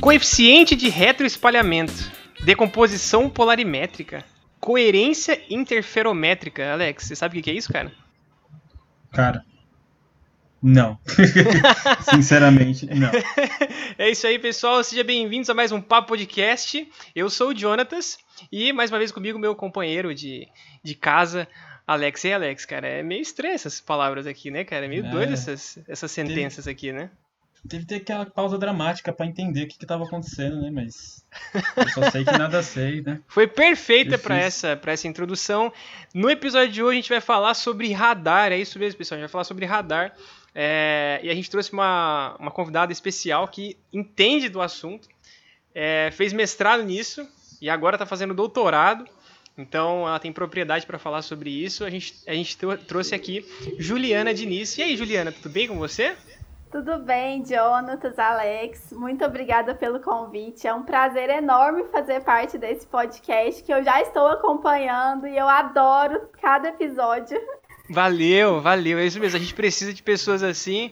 Coeficiente de retroespalhamento, decomposição polarimétrica, coerência interferométrica. Alex, você sabe o que é isso, cara? Cara, não. Sinceramente, não. É isso aí, pessoal. Sejam bem-vindos a mais um Papo Podcast. Eu sou o Jonatas e mais uma vez comigo meu companheiro de, de casa, Alex. E Alex, cara, é meio estranho essas palavras aqui, né, cara? É meio é. doido essas, essas sentenças aqui, né? Teve que ter aquela pausa dramática para entender o que, estava acontecendo, né? Mas eu só sei que nada sei, né? Foi perfeita para essa, pra essa introdução. No episódio de hoje a gente vai falar sobre radar, é isso mesmo, pessoal. A gente vai falar sobre radar. É, e a gente trouxe uma, uma convidada especial que entende do assunto, é, fez mestrado nisso e agora está fazendo doutorado. Então ela tem propriedade para falar sobre isso. A gente, a gente trouxe aqui Juliana Diniz. E aí, Juliana, tudo bem com você? Tudo bem, Jonatas, Alex. Muito obrigada pelo convite. É um prazer enorme fazer parte desse podcast que eu já estou acompanhando e eu adoro cada episódio. Valeu, valeu. É isso mesmo. A gente precisa de pessoas assim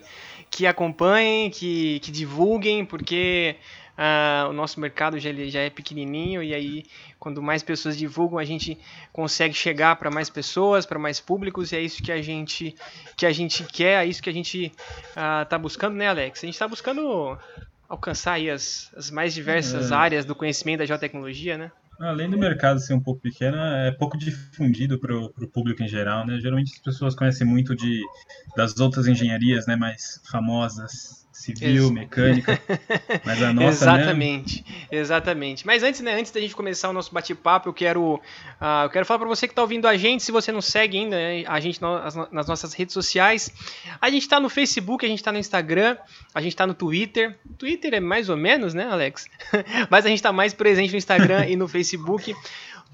que acompanhem, que, que divulguem, porque Uh, o nosso mercado já, já é pequenininho e aí quando mais pessoas divulgam a gente consegue chegar para mais pessoas, para mais públicos e é isso que a gente que a gente quer, é isso que a gente uh, tá buscando, né, Alex? A gente está buscando alcançar aí as, as mais diversas é. áreas do conhecimento da geotecnologia, né? Além do mercado ser um pouco pequeno, é pouco difundido para o público em geral, né? Geralmente as pessoas conhecem muito de, das outras engenharias, né, mais famosas, civil, Ex mecânica. Mas a nossa, Exatamente, né? exatamente. Mas antes, né, antes da gente começar o nosso bate-papo, eu quero, uh, eu quero falar para você que está ouvindo a gente, se você não segue ainda né, a gente nas, nas nossas redes sociais, a gente está no Facebook, a gente está no Instagram, a gente está no Twitter. Twitter é mais ou menos, né, Alex? Mas a gente está mais presente no Instagram e no Facebook.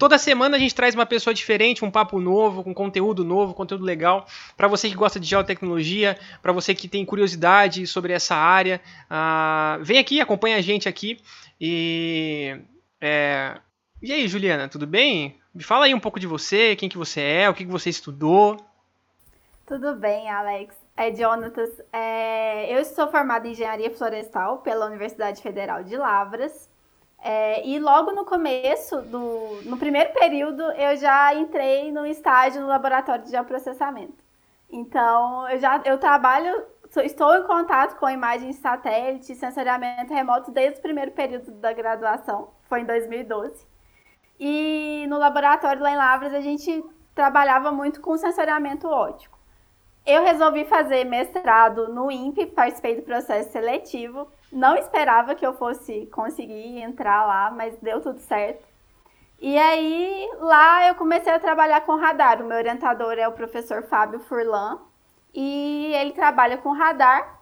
Toda semana a gente traz uma pessoa diferente, um papo novo, com conteúdo novo, conteúdo legal. Para você que gosta de geotecnologia, para você que tem curiosidade sobre essa área, uh, vem aqui, acompanha a gente aqui. E, é... e aí, Juliana, tudo bem? Me fala aí um pouco de você, quem que você é, o que, que você estudou. Tudo bem, Alex. É Jonatas. É... Eu sou formada em Engenharia Florestal pela Universidade Federal de Lavras. É, e logo no começo, do, no primeiro período, eu já entrei no estágio no laboratório de geoprocessamento. Então, eu já eu trabalho, estou em contato com imagens satélite sensoriamento remoto desde o primeiro período da graduação, foi em 2012. E no laboratório lá em Lavras, a gente trabalhava muito com sensoriamento óptico. Eu resolvi fazer mestrado no INPE, participei do processo seletivo, não esperava que eu fosse conseguir entrar lá, mas deu tudo certo. E aí, lá eu comecei a trabalhar com radar. O meu orientador é o professor Fábio Furlan, e ele trabalha com radar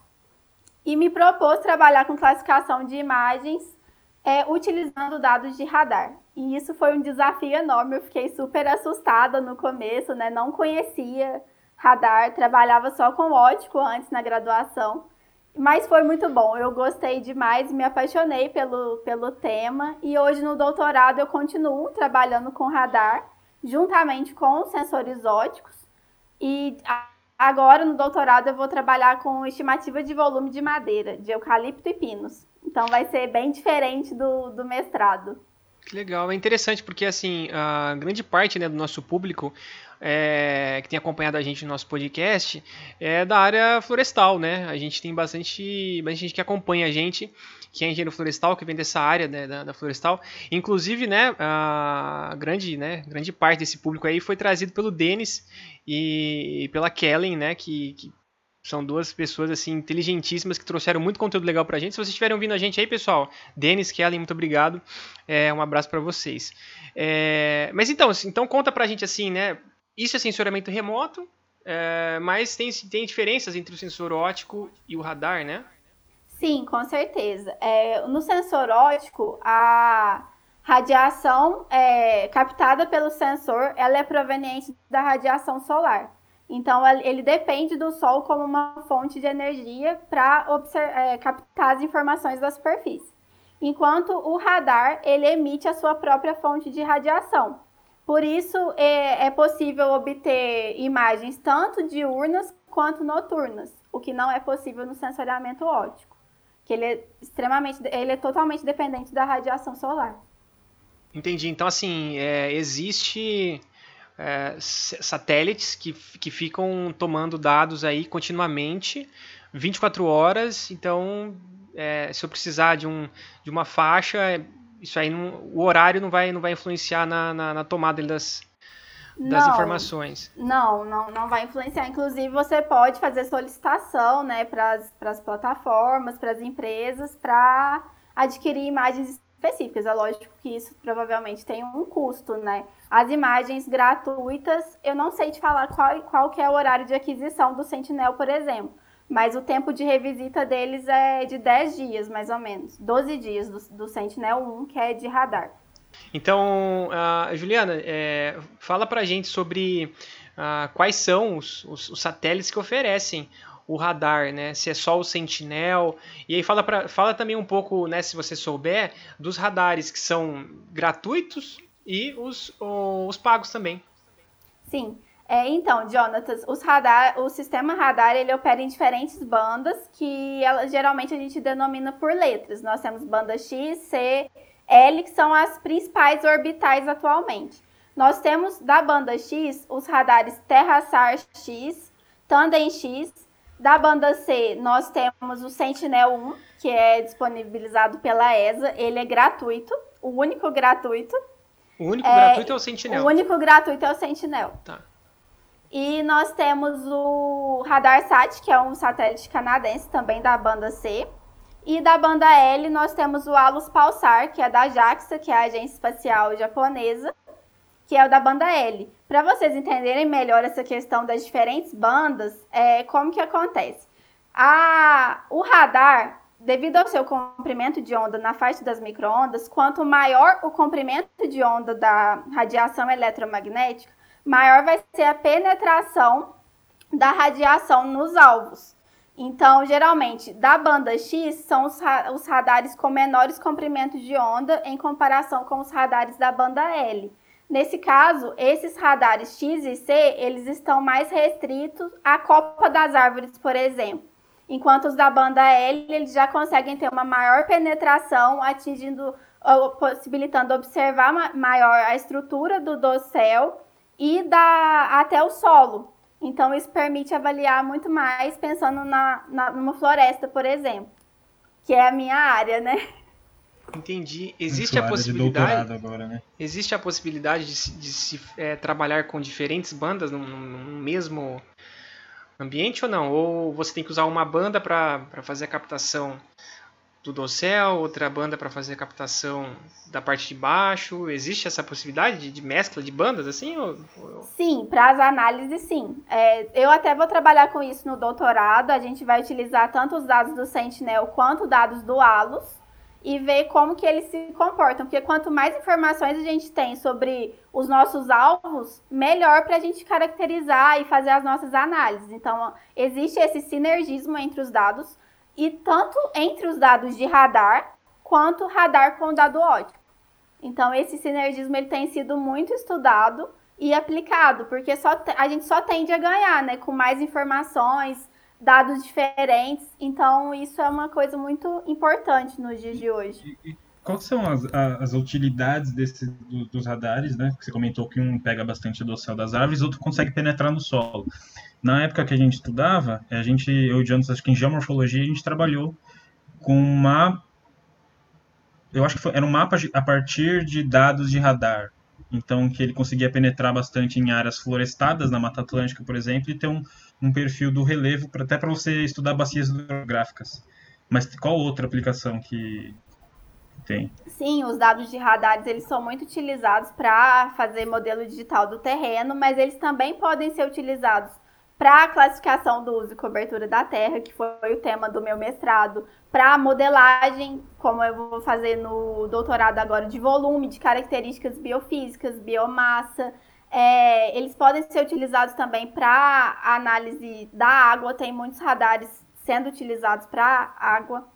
e me propôs trabalhar com classificação de imagens é, utilizando dados de radar. E isso foi um desafio enorme, eu fiquei super assustada no começo, né? Não conhecia radar, trabalhava só com ótico antes na graduação. Mas foi muito bom, eu gostei demais, me apaixonei pelo, pelo tema e hoje no doutorado eu continuo trabalhando com radar, juntamente com sensores óticos. E agora no doutorado eu vou trabalhar com estimativa de volume de madeira, de eucalipto e pinos. Então vai ser bem diferente do, do mestrado. Que legal, é interessante porque assim, a grande parte né, do nosso público é, que tem acompanhado a gente no nosso podcast é da área florestal, né? A gente tem bastante, bastante gente que acompanha a gente, que é engenheiro florestal, que vem dessa área né, da, da, florestal. Inclusive, né, a grande, né, grande parte desse público aí foi trazido pelo Denis e, pela Kellen, né, que, que são duas pessoas assim inteligentíssimas que trouxeram muito conteúdo legal pra gente. Se vocês estiverem ouvindo a gente aí, pessoal, Denis, Kellen, muito obrigado. É, um abraço para vocês. É, mas então, assim, então conta pra gente assim, né? Isso é sensoramento remoto, é, mas tem, tem diferenças entre o sensor óptico e o radar, né? Sim, com certeza. É, no sensor óptico, a radiação é, captada pelo sensor ela é proveniente da radiação solar. Então, ele depende do Sol como uma fonte de energia para é, captar as informações da superfície. enquanto o radar ele emite a sua própria fonte de radiação. Por isso é, é possível obter imagens tanto diurnas quanto noturnas, o que não é possível no sensoriamento óptico, que ele é extremamente, ele é totalmente dependente da radiação solar. Entendi. Então assim, é, existe é, satélites que, que ficam tomando dados aí continuamente, 24 horas. Então, é, se eu precisar de, um, de uma faixa, isso aí não, o horário não vai, não vai influenciar na, na, na tomada das, das não, informações. Não, não, não vai influenciar. Inclusive, você pode fazer solicitação né, para as plataformas, para as empresas, para adquirir imagens específicas. É lógico que isso provavelmente tem um custo, né? As imagens gratuitas, eu não sei te falar qual, qual que é o horário de aquisição do Sentinel, por exemplo. Mas o tempo de revisita deles é de 10 dias, mais ou menos. 12 dias do, do Sentinel 1, que é de radar. Então, uh, Juliana, é, fala pra gente sobre uh, quais são os, os, os satélites que oferecem o radar, né? Se é só o Sentinel. E aí fala, pra, fala também um pouco, né, se você souber, dos radares que são gratuitos e os, os pagos também. Sim. É, então, Jonatas, os radar, o sistema radar ele opera em diferentes bandas que ela, geralmente a gente denomina por letras. Nós temos banda X, C, L, que são as principais orbitais atualmente. Nós temos da banda X os radares TerraSAR X, Tandem X, da banda C, nós temos o Sentinel 1, que é disponibilizado pela ESA. Ele é gratuito, o único gratuito. O único é, gratuito é o Sentinel. O único gratuito é o Sentinel. Tá. E nós temos o RadarSat, que é um satélite canadense também da banda C. E da banda L nós temos o Alus Pulsar, que é da JAXA, que é a agência espacial japonesa que é o da banda L. Para vocês entenderem melhor essa questão das diferentes bandas, é, como que acontece? A, o radar, devido ao seu comprimento de onda na faixa das microondas, quanto maior o comprimento de onda da radiação eletromagnética, maior vai ser a penetração da radiação nos alvos. Então, geralmente, da banda X são os, os radares com menores comprimentos de onda em comparação com os radares da banda L. Nesse caso, esses radares X e C, eles estão mais restritos à copa das árvores, por exemplo. Enquanto os da banda L, eles já conseguem ter uma maior penetração, atingindo, possibilitando observar maior a estrutura do dossel e da, até o solo. Então, isso permite avaliar muito mais pensando na, na, numa floresta, por exemplo, que é a minha área, né? Entendi. Existe a possibilidade. Agora, né? Existe a possibilidade de, de se é, trabalhar com diferentes bandas no, no, mesmo ambiente ou não? Ou você tem que usar uma banda para fazer a captação do dossel, outra banda para fazer a captação da parte de baixo? Existe essa possibilidade de, mescla de bandas assim? Ou, ou... Sim, para as análises sim. É, eu até vou trabalhar com isso no doutorado. A gente vai utilizar tanto os dados do Sentinel quanto dados do ALUS e ver como que eles se comportam, porque quanto mais informações a gente tem sobre os nossos alvos, melhor para a gente caracterizar e fazer as nossas análises. Então, existe esse sinergismo entre os dados e tanto entre os dados de radar quanto radar com dado óptico. Então, esse sinergismo ele tem sido muito estudado e aplicado, porque só a gente só tende a ganhar, né, com mais informações, dados diferentes. Então, isso é uma coisa muito importante nos dias de hoje. E, e quais são as, as utilidades desse, do, dos radares, né? Você comentou que um pega bastante do céu das árvores, outro consegue penetrar no solo. Na época que a gente estudava, a gente, eu e o Jonas, acho que em geomorfologia, a gente trabalhou com uma. Eu acho que foi, era um mapa a partir de dados de radar. Então, que ele conseguia penetrar bastante em áreas florestadas, na Mata Atlântica, por exemplo, e ter um, um perfil do relevo, pra, até para você estudar bacias hidrográficas. Mas qual outra aplicação que tem? Sim, os dados de radares eles são muito utilizados para fazer modelo digital do terreno, mas eles também podem ser utilizados para a classificação do uso e cobertura da terra, que foi o tema do meu mestrado, para modelagem, como eu vou fazer no doutorado agora, de volume, de características biofísicas, biomassa, é, eles podem ser utilizados também para análise da água, tem muitos radares sendo utilizados para água.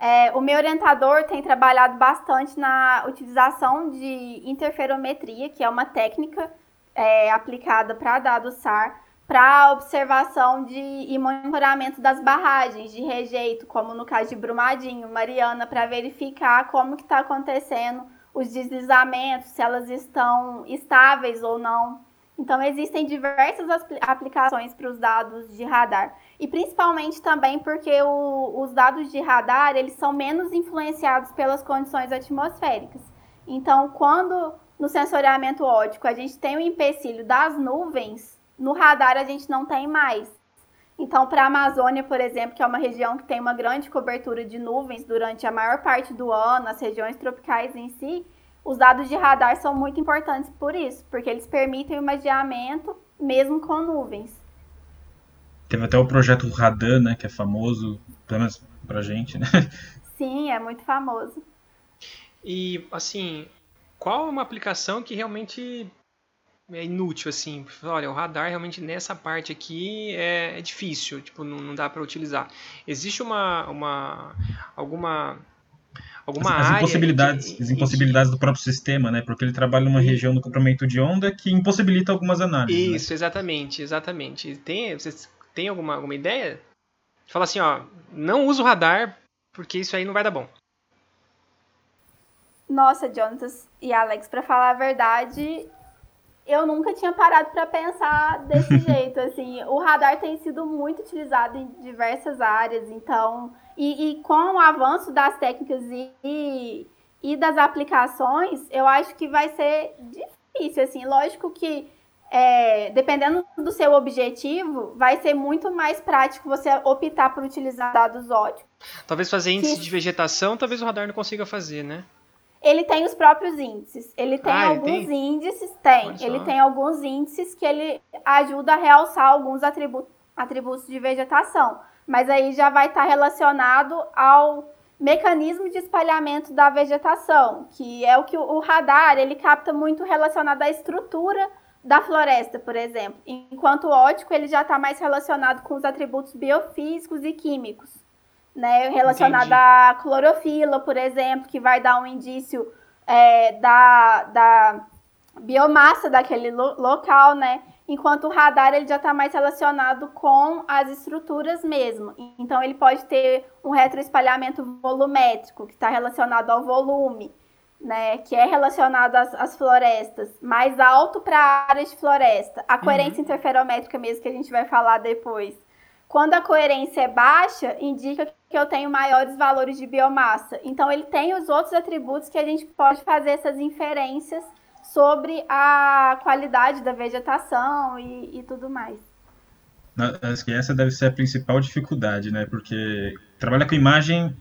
É, o meu orientador tem trabalhado bastante na utilização de interferometria, que é uma técnica é, aplicada para dados SAR, para observação de, e monitoramento das barragens de rejeito, como no caso de Brumadinho, Mariana, para verificar como que está acontecendo os deslizamentos, se elas estão estáveis ou não. Então, existem diversas aplicações para os dados de radar. E principalmente também porque o, os dados de radar, eles são menos influenciados pelas condições atmosféricas. Então, quando no sensoriamento óptico a gente tem o empecilho das nuvens, no radar a gente não tem mais. Então, para a Amazônia, por exemplo, que é uma região que tem uma grande cobertura de nuvens durante a maior parte do ano, as regiões tropicais em si, os dados de radar são muito importantes por isso, porque eles permitem o imageamento mesmo com nuvens. Teve até o projeto Radan, né, que é famoso, pelo menos pra gente, né? Sim, é muito famoso. E, assim, qual é uma aplicação que realmente é inútil, assim? Olha, o radar realmente nessa parte aqui é, é difícil, tipo, não, não dá para utilizar. Existe uma, uma alguma alguma as, as área impossibilidades, que, as impossibilidades do próprio sistema, né? Porque ele trabalha numa região do comprimento de onda que impossibilita algumas análises. Né? Isso, né? exatamente, exatamente. Tem, vocês têm alguma, alguma ideia? Fala assim, ó, não usa o radar porque isso aí não vai dar bom. Nossa, Jonas e Alex, para falar a verdade, eu nunca tinha parado para pensar desse jeito. Assim, o radar tem sido muito utilizado em diversas áreas, então e, e, com o avanço das técnicas e, e das aplicações, eu acho que vai ser difícil. Assim, lógico que é, dependendo do seu objetivo, vai ser muito mais prático você optar por utilizar dados óticos. Talvez fazer índice que... de vegetação, talvez o radar não consiga fazer, né? Ele tem os próprios índices. Ele tem ah, alguns ele tem? índices, tem. Ele tem alguns índices que ele ajuda a realçar alguns atributos, atributos de vegetação mas aí já vai estar relacionado ao mecanismo de espalhamento da vegetação, que é o que o radar ele capta muito relacionado à estrutura da floresta, por exemplo, enquanto o ótico ele já está mais relacionado com os atributos biofísicos e químicos, né, relacionado Entendi. à clorofila, por exemplo, que vai dar um indício é, da, da biomassa daquele lo local, né? enquanto o radar ele já está mais relacionado com as estruturas mesmo. Então ele pode ter um retroespalhamento volumétrico, que está relacionado ao volume, né, que é relacionado às, às florestas, mais alto para áreas de floresta. A coerência uhum. interferométrica mesmo, que a gente vai falar depois. Quando a coerência é baixa, indica que eu tenho maiores valores de biomassa. Então, ele tem os outros atributos que a gente pode fazer essas inferências sobre a qualidade da vegetação e, e tudo mais. Acho que essa deve ser a principal dificuldade, né? Porque trabalhar com imagem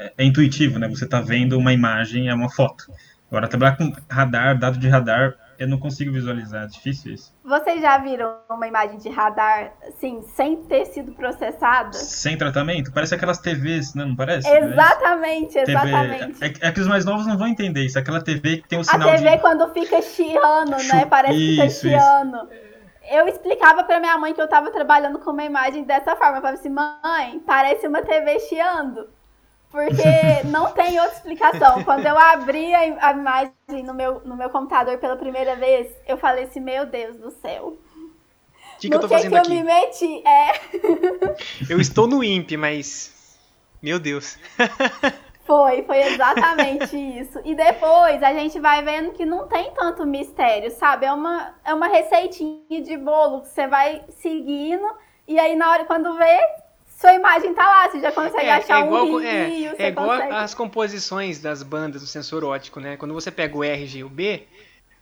é, é intuitivo, né? Você está vendo uma imagem, é uma foto. Agora, trabalhar com radar, dado de radar, eu não consigo visualizar, é difícil isso. Vocês já viram uma imagem de radar, assim, sem ter sido processada? Sem tratamento? Parece aquelas TVs, não, não parece? Exatamente, é exatamente. TV... É, é, que os mais novos não vão entender isso. Aquela TV que tem o um sinal de... A TV de... quando fica chiando, né? Parece isso, que fica chiando. Eu explicava pra minha mãe que eu tava trabalhando com uma imagem dessa forma. Eu falava assim, mãe, parece uma TV chiando. Porque não tem outra explicação. Quando eu abri a imagem no meu, no meu computador pela primeira vez, eu falei assim, meu Deus do céu. O que, que eu tô que fazendo que aqui? eu me meti? É. Eu estou no IMP, mas. Meu Deus. Foi, foi exatamente isso. E depois a gente vai vendo que não tem tanto mistério, sabe? É uma, é uma receitinha de bolo que você vai seguindo e aí na hora quando vê, sua imagem tá lá, você já consegue é, achar é igual, um rio, é, é igual consegue... as composições das bandas do sensor óptico, né? Quando você pega o R, G e o B,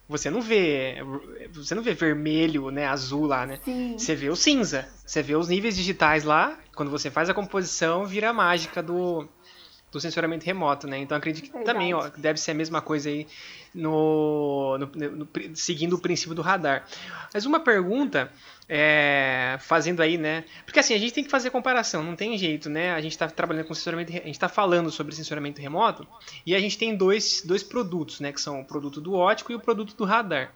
você não vê, você não vê vermelho, né, azul lá, né? Sim. Você vê o cinza, você vê os níveis digitais lá. Quando você faz a composição, vira a mágica do do sensoramento remoto, né? Então acredito que Verdade. também ó, deve ser a mesma coisa aí no, no, no, seguindo o princípio do radar. Mas uma pergunta é, fazendo aí, né? Porque assim, a gente tem que fazer comparação, não tem jeito, né? A gente está trabalhando com sensoramento, a gente está falando sobre sensoramento remoto e a gente tem dois, dois produtos, né? Que são o produto do ótico e o produto do radar.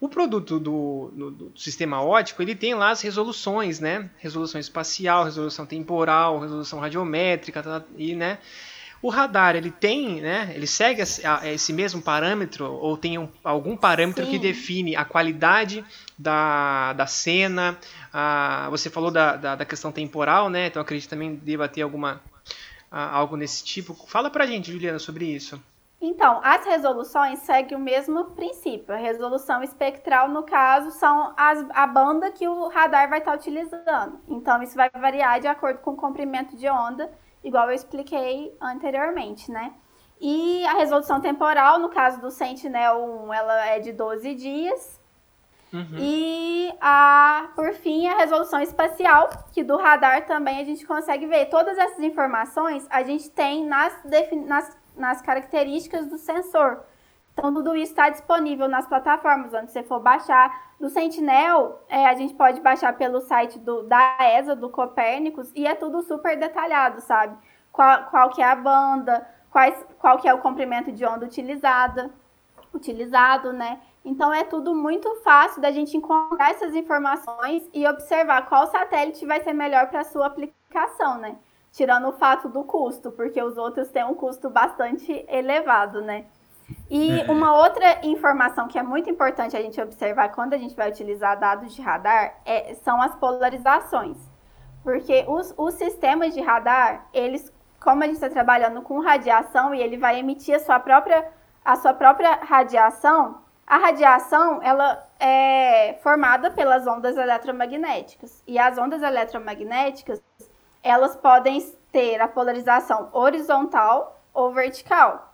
O produto do, do, do, sistema ótico, ele tem lá as resoluções, né? Resolução espacial, resolução temporal, resolução radiométrica, tá, e, né? O radar, ele tem, né? Ele segue esse mesmo parâmetro ou tem um, algum parâmetro Sim. que define a qualidade da, da cena? A, você falou da, da, da, questão temporal, né? Então acredito também deva ter alguma a, algo nesse tipo. Fala pra gente, Juliana, sobre isso. Então, as resoluções seguem o mesmo princípio. A resolução espectral, no caso, são as, a banda que o radar vai estar utilizando. Então, isso vai variar de acordo com o comprimento de onda, igual eu expliquei anteriormente, né? E a resolução temporal, no caso do Sentinel-1, ela é de 12 dias. Uhum. E, a, por fim, a resolução espacial, que do radar também a gente consegue ver. Todas essas informações a gente tem nas, nas nas características do sensor. Então, tudo isso está disponível nas plataformas onde você for baixar. Do Sentinel, é, a gente pode baixar pelo site do, da ESA, do Copérnicos, e é tudo super detalhado, sabe? Qual, qual que é a banda, quais, qual que é o comprimento de onda utilizada, utilizado, né? Então, é tudo muito fácil da gente encontrar essas informações e observar qual satélite vai ser melhor para a sua aplicação, né? tirando o fato do custo, porque os outros têm um custo bastante elevado, né? E é. uma outra informação que é muito importante a gente observar quando a gente vai utilizar dados de radar é, são as polarizações. Porque os, os sistemas de radar, eles, como a gente está trabalhando com radiação e ele vai emitir a sua própria, a sua própria radiação, a radiação ela é formada pelas ondas eletromagnéticas. E as ondas eletromagnéticas, elas podem ter a polarização horizontal ou vertical.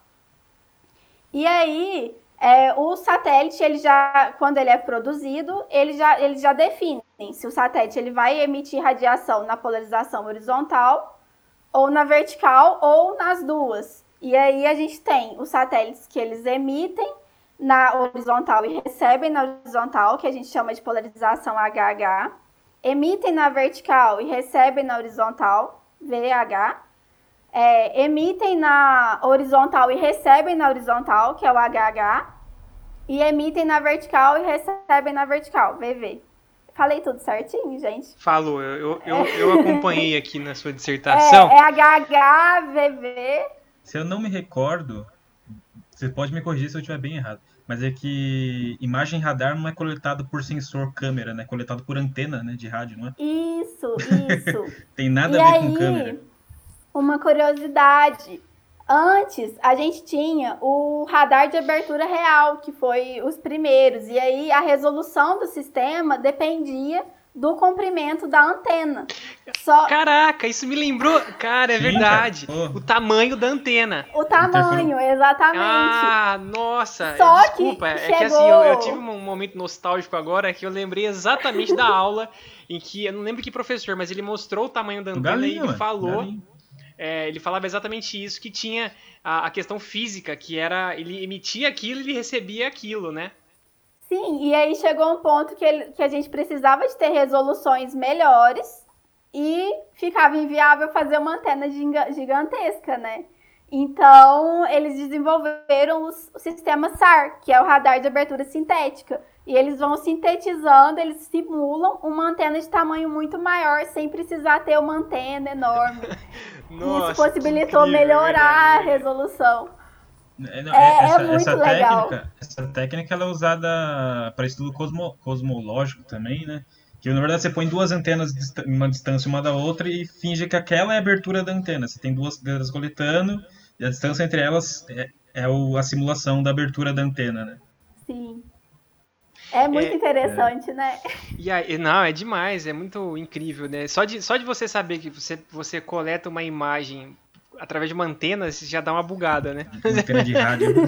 E aí, é, o satélite, ele já, quando ele é produzido, ele já, ele já define se o satélite ele vai emitir radiação na polarização horizontal ou na vertical ou nas duas. E aí a gente tem os satélites que eles emitem na horizontal e recebem na horizontal, que a gente chama de polarização HH emitem na vertical e recebem na horizontal, VH. É, emitem na horizontal e recebem na horizontal, que é o HH. E emitem na vertical e recebem na vertical, VV. Falei tudo certinho, gente? Falou, eu, eu, eu acompanhei aqui na sua dissertação. É, é HH, VV. Se eu não me recordo, você pode me corrigir se eu estiver bem errado mas é que imagem radar não é coletado por sensor câmera, né? É coletado por antena, né, de rádio, não é? Isso, isso. Tem nada e a ver aí, com câmera. Uma curiosidade. Antes, a gente tinha o radar de abertura real, que foi os primeiros, e aí a resolução do sistema dependia do comprimento da antena. Só... Caraca, isso me lembrou. Cara, é Sim, verdade. Cara. O tamanho da antena. O tamanho, exatamente. Ah, nossa. Só Desculpa, que é que assim, eu, eu, tive um momento nostálgico agora que eu lembrei exatamente da aula em que, eu não lembro que professor, mas ele mostrou o tamanho da antena Galinha, e ele falou. É, ele falava exatamente isso, que tinha a, a questão física, que era ele emitia aquilo e ele recebia aquilo, né? Sim, e aí chegou um ponto que, ele, que a gente precisava de ter resoluções melhores e ficava inviável fazer uma antena gigantesca, né? Então, eles desenvolveram os, o sistema SAR, que é o radar de abertura sintética. E eles vão sintetizando, eles simulam uma antena de tamanho muito maior, sem precisar ter uma antena enorme. Nossa, Isso possibilitou incrível, melhorar a resolução. É, não, é, é, essa, é muito essa legal. Técnica, essa técnica ela é usada para estudo cosmo, cosmológico também, né? Que na verdade você põe duas antenas em uma distância uma da outra e finge que aquela é a abertura da antena. Você tem duas delas coletando e a distância entre elas é, é o, a simulação da abertura da antena, né? Sim. É muito é, interessante, é. né? E aí, não, é demais, é muito incrível, né? Só de, só de você saber que você, você coleta uma imagem através de uma antena, já dá uma bugada, né? Antena de rádio.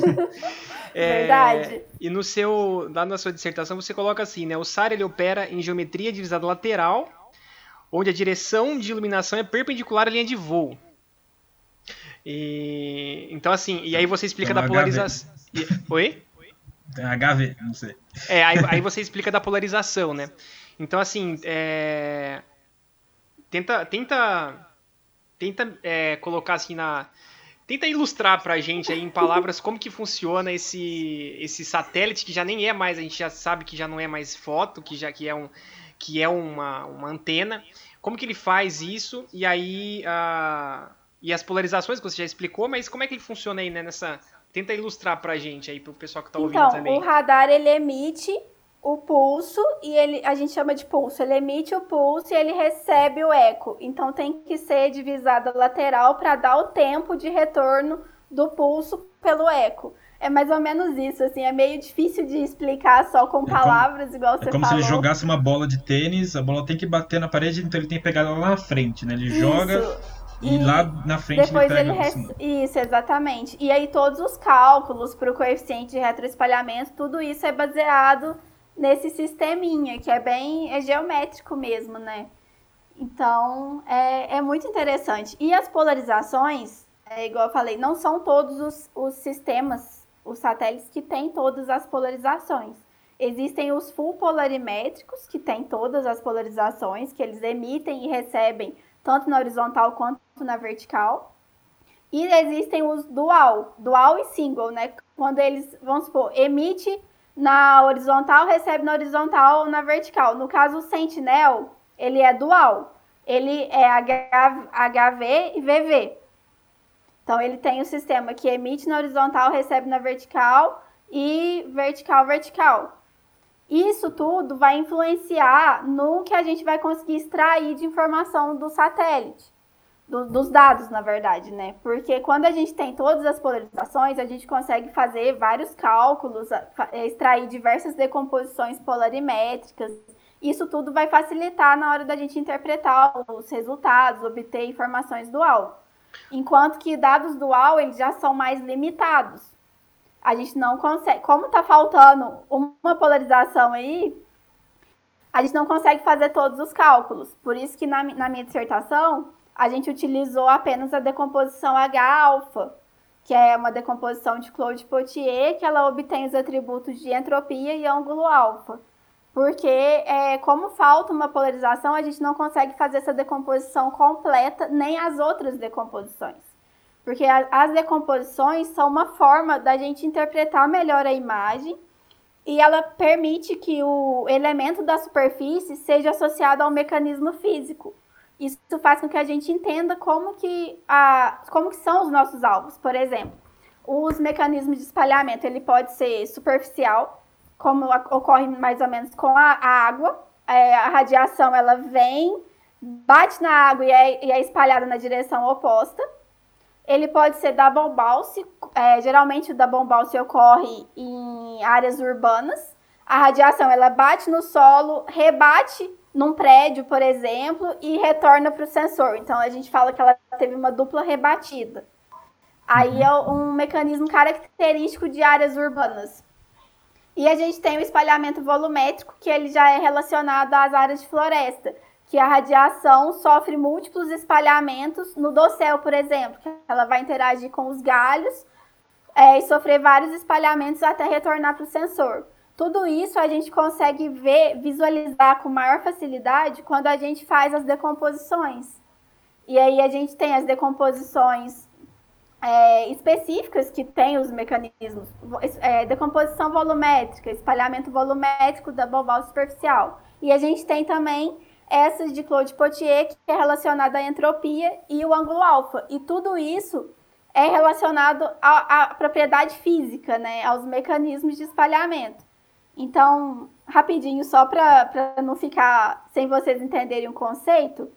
É, Verdade. E no seu, lá na sua dissertação você coloca assim, né? O SAR ele opera em geometria divisada lateral, onde a direção de iluminação é perpendicular à linha de voo. E, então assim, e aí você explica da polarização. Oi? HV, não sei. É, aí, aí, você explica da polarização, né? Então assim, é... tenta, tenta tenta é, colocar assim na. Tenta ilustrar pra gente aí em palavras como que funciona esse, esse satélite que já nem é mais, a gente já sabe que já não é mais foto, que já que é, um, que é uma, uma antena. Como que ele faz isso? E aí, e as polarizações que você já explicou, mas como é que ele funciona aí, né, nessa... Tenta ilustrar pra gente aí, pro pessoal que tá ouvindo então, também. Então, o radar, ele emite o pulso e ele, a gente chama de pulso, ele emite o pulso e ele recebe o eco. Então tem que ser divisada lateral para dar o tempo de retorno do pulso pelo eco. É mais ou menos isso, assim, é meio difícil de explicar só com palavras, é como, igual você falou. É como falou. se ele jogasse uma bola de tênis, a bola tem que bater na parede, então ele tem que pegar ela lá na frente, né? Ele isso. joga e, e, lá na frente depois ele pega ele. Isso, exatamente. E aí todos os cálculos para o coeficiente de retroespalhamento, tudo isso é baseado nesse sisteminha, que é bem é geométrico mesmo, né? Então, é, é muito interessante. E as polarizações, é, igual eu falei, não são todos os, os sistemas, os satélites que têm todas as polarizações. Existem os full polarimétricos, que têm todas as polarizações, que eles emitem e recebem tanto na horizontal quanto na vertical. E existem os dual, dual e single, né? Quando eles, vamos supor, emite na horizontal, recebe na horizontal ou na vertical. No caso, o Sentinel, ele é dual. Ele é HV e VV. Então, ele tem o um sistema que emite na horizontal, recebe na vertical e vertical, vertical. Isso tudo vai influenciar no que a gente vai conseguir extrair de informação do satélite do, dos dados, na verdade, né? Porque quando a gente tem todas as polarizações, a gente consegue fazer vários cálculos, extrair diversas decomposições polarimétricas. Isso tudo vai facilitar na hora da gente interpretar os resultados, obter informações dual. Enquanto que dados dual, eles já são mais limitados. A gente não consegue, como está faltando uma polarização aí, a gente não consegue fazer todos os cálculos. Por isso que na, na minha dissertação, a gente utilizou apenas a decomposição H-alfa, que é uma decomposição de Claude-Potier, que ela obtém os atributos de entropia e ângulo alfa. Porque, é, como falta uma polarização, a gente não consegue fazer essa decomposição completa, nem as outras decomposições. Porque a, as decomposições são uma forma da gente interpretar melhor a imagem e ela permite que o elemento da superfície seja associado ao mecanismo físico. Isso faz com que a gente entenda como que, a, como que são os nossos alvos. Por exemplo, os mecanismos de espalhamento, ele pode ser superficial, como ocorre mais ou menos com a, a água. É, a radiação, ela vem, bate na água e é, e é espalhada na direção oposta. Ele pode ser double bounce, é, geralmente o double bounce ocorre em áreas urbanas. A radiação, ela bate no solo, rebate num prédio, por exemplo, e retorna para o sensor. Então a gente fala que ela teve uma dupla rebatida. Aí é um mecanismo característico de áreas urbanas. E a gente tem o espalhamento volumétrico, que ele já é relacionado às áreas de floresta, que a radiação sofre múltiplos espalhamentos no dossel, por exemplo, que ela vai interagir com os galhos é, e sofrer vários espalhamentos até retornar para o sensor. Tudo isso a gente consegue ver, visualizar com maior facilidade quando a gente faz as decomposições. E aí a gente tem as decomposições é, específicas que tem os mecanismos, é, decomposição volumétrica, espalhamento volumétrico da boval superficial. E a gente tem também essas de Claude-Potier, que é relacionada à entropia e o ângulo alfa. E tudo isso é relacionado à, à propriedade física, né, aos mecanismos de espalhamento. Então, rapidinho, só para não ficar sem vocês entenderem o conceito,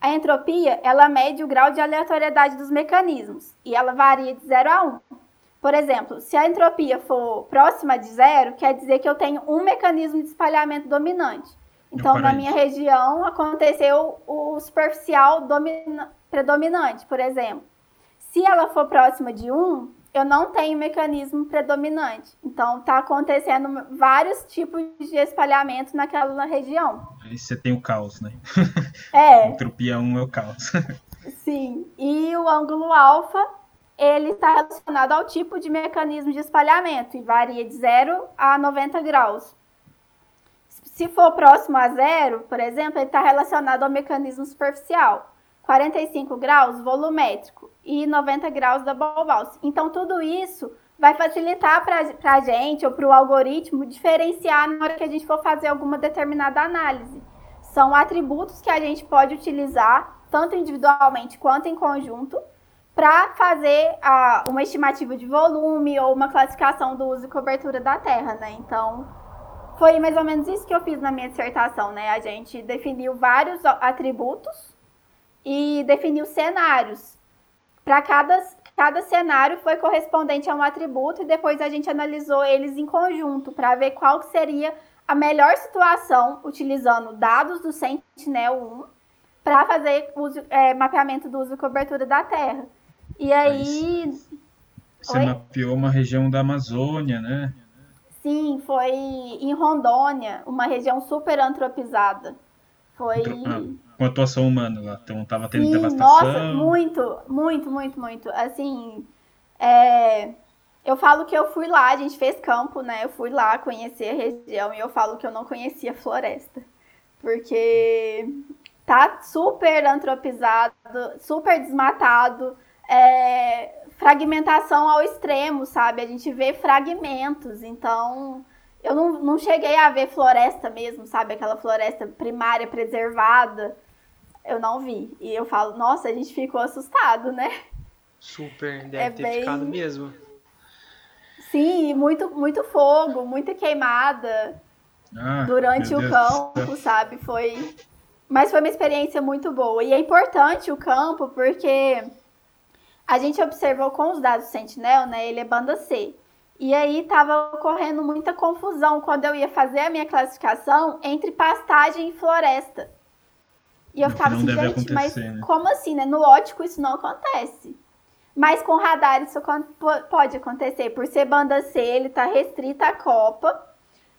a entropia, ela mede o grau de aleatoriedade dos mecanismos e ela varia de 0 a 1. Por exemplo, se a entropia for próxima de zero, quer dizer que eu tenho um mecanismo de espalhamento dominante. Então, na minha região, aconteceu o superficial predominante, por exemplo. Se ela for próxima de 1, eu não tenho mecanismo predominante. Então, está acontecendo vários tipos de espalhamento naquela região. Aí você tem o caos, né? É. Entropia 1 é o caos. Sim. E o ângulo alfa, ele está relacionado ao tipo de mecanismo de espalhamento e varia de 0 a 90 graus. Se for próximo a zero, por exemplo, ele está relacionado ao mecanismo superficial. 45 graus, volumétrico e 90 graus da Bauhaus. Então, tudo isso vai facilitar para a gente ou para o algoritmo diferenciar na hora que a gente for fazer alguma determinada análise. São atributos que a gente pode utilizar tanto individualmente quanto em conjunto para fazer a, uma estimativa de volume ou uma classificação do uso e cobertura da terra, né? Então, foi mais ou menos isso que eu fiz na minha dissertação, né? A gente definiu vários atributos e definiu cenários. Para cada, cada cenário foi correspondente a um atributo e depois a gente analisou eles em conjunto para ver qual seria a melhor situação utilizando dados do Sentinel-1 para fazer uso, é, mapeamento do uso e cobertura da Terra. E aí... Você Oi? mapeou uma região da Amazônia, né? Sim, foi em Rondônia, uma região super antropizada. Foi. Ah, com atuação humana lá, então tava tendo Sim, devastação. Nossa, muito, muito, muito, muito. Assim, é... eu falo que eu fui lá, a gente fez campo, né? Eu fui lá conhecer a região e eu falo que eu não conhecia floresta. Porque tá super antropizado, super desmatado. É, fragmentação ao extremo, sabe? A gente vê fragmentos, então eu não, não cheguei a ver floresta mesmo, sabe? Aquela floresta primária preservada. Eu não vi. E eu falo, nossa, a gente ficou assustado, né? Super, deve é ter bem... ficado mesmo. Sim, muito, muito fogo, muita queimada ah, durante o campo, sabe? Foi. Mas foi uma experiência muito boa. E é importante o campo porque a gente observou com os dados Sentinel, né? Ele é banda C. E aí estava ocorrendo muita confusão quando eu ia fazer a minha classificação entre pastagem e floresta. E eu ficava assim, gente, mas né? como assim, né? No ótico isso não acontece. Mas com radar isso pode acontecer. Por ser banda C, ele está restrito à copa.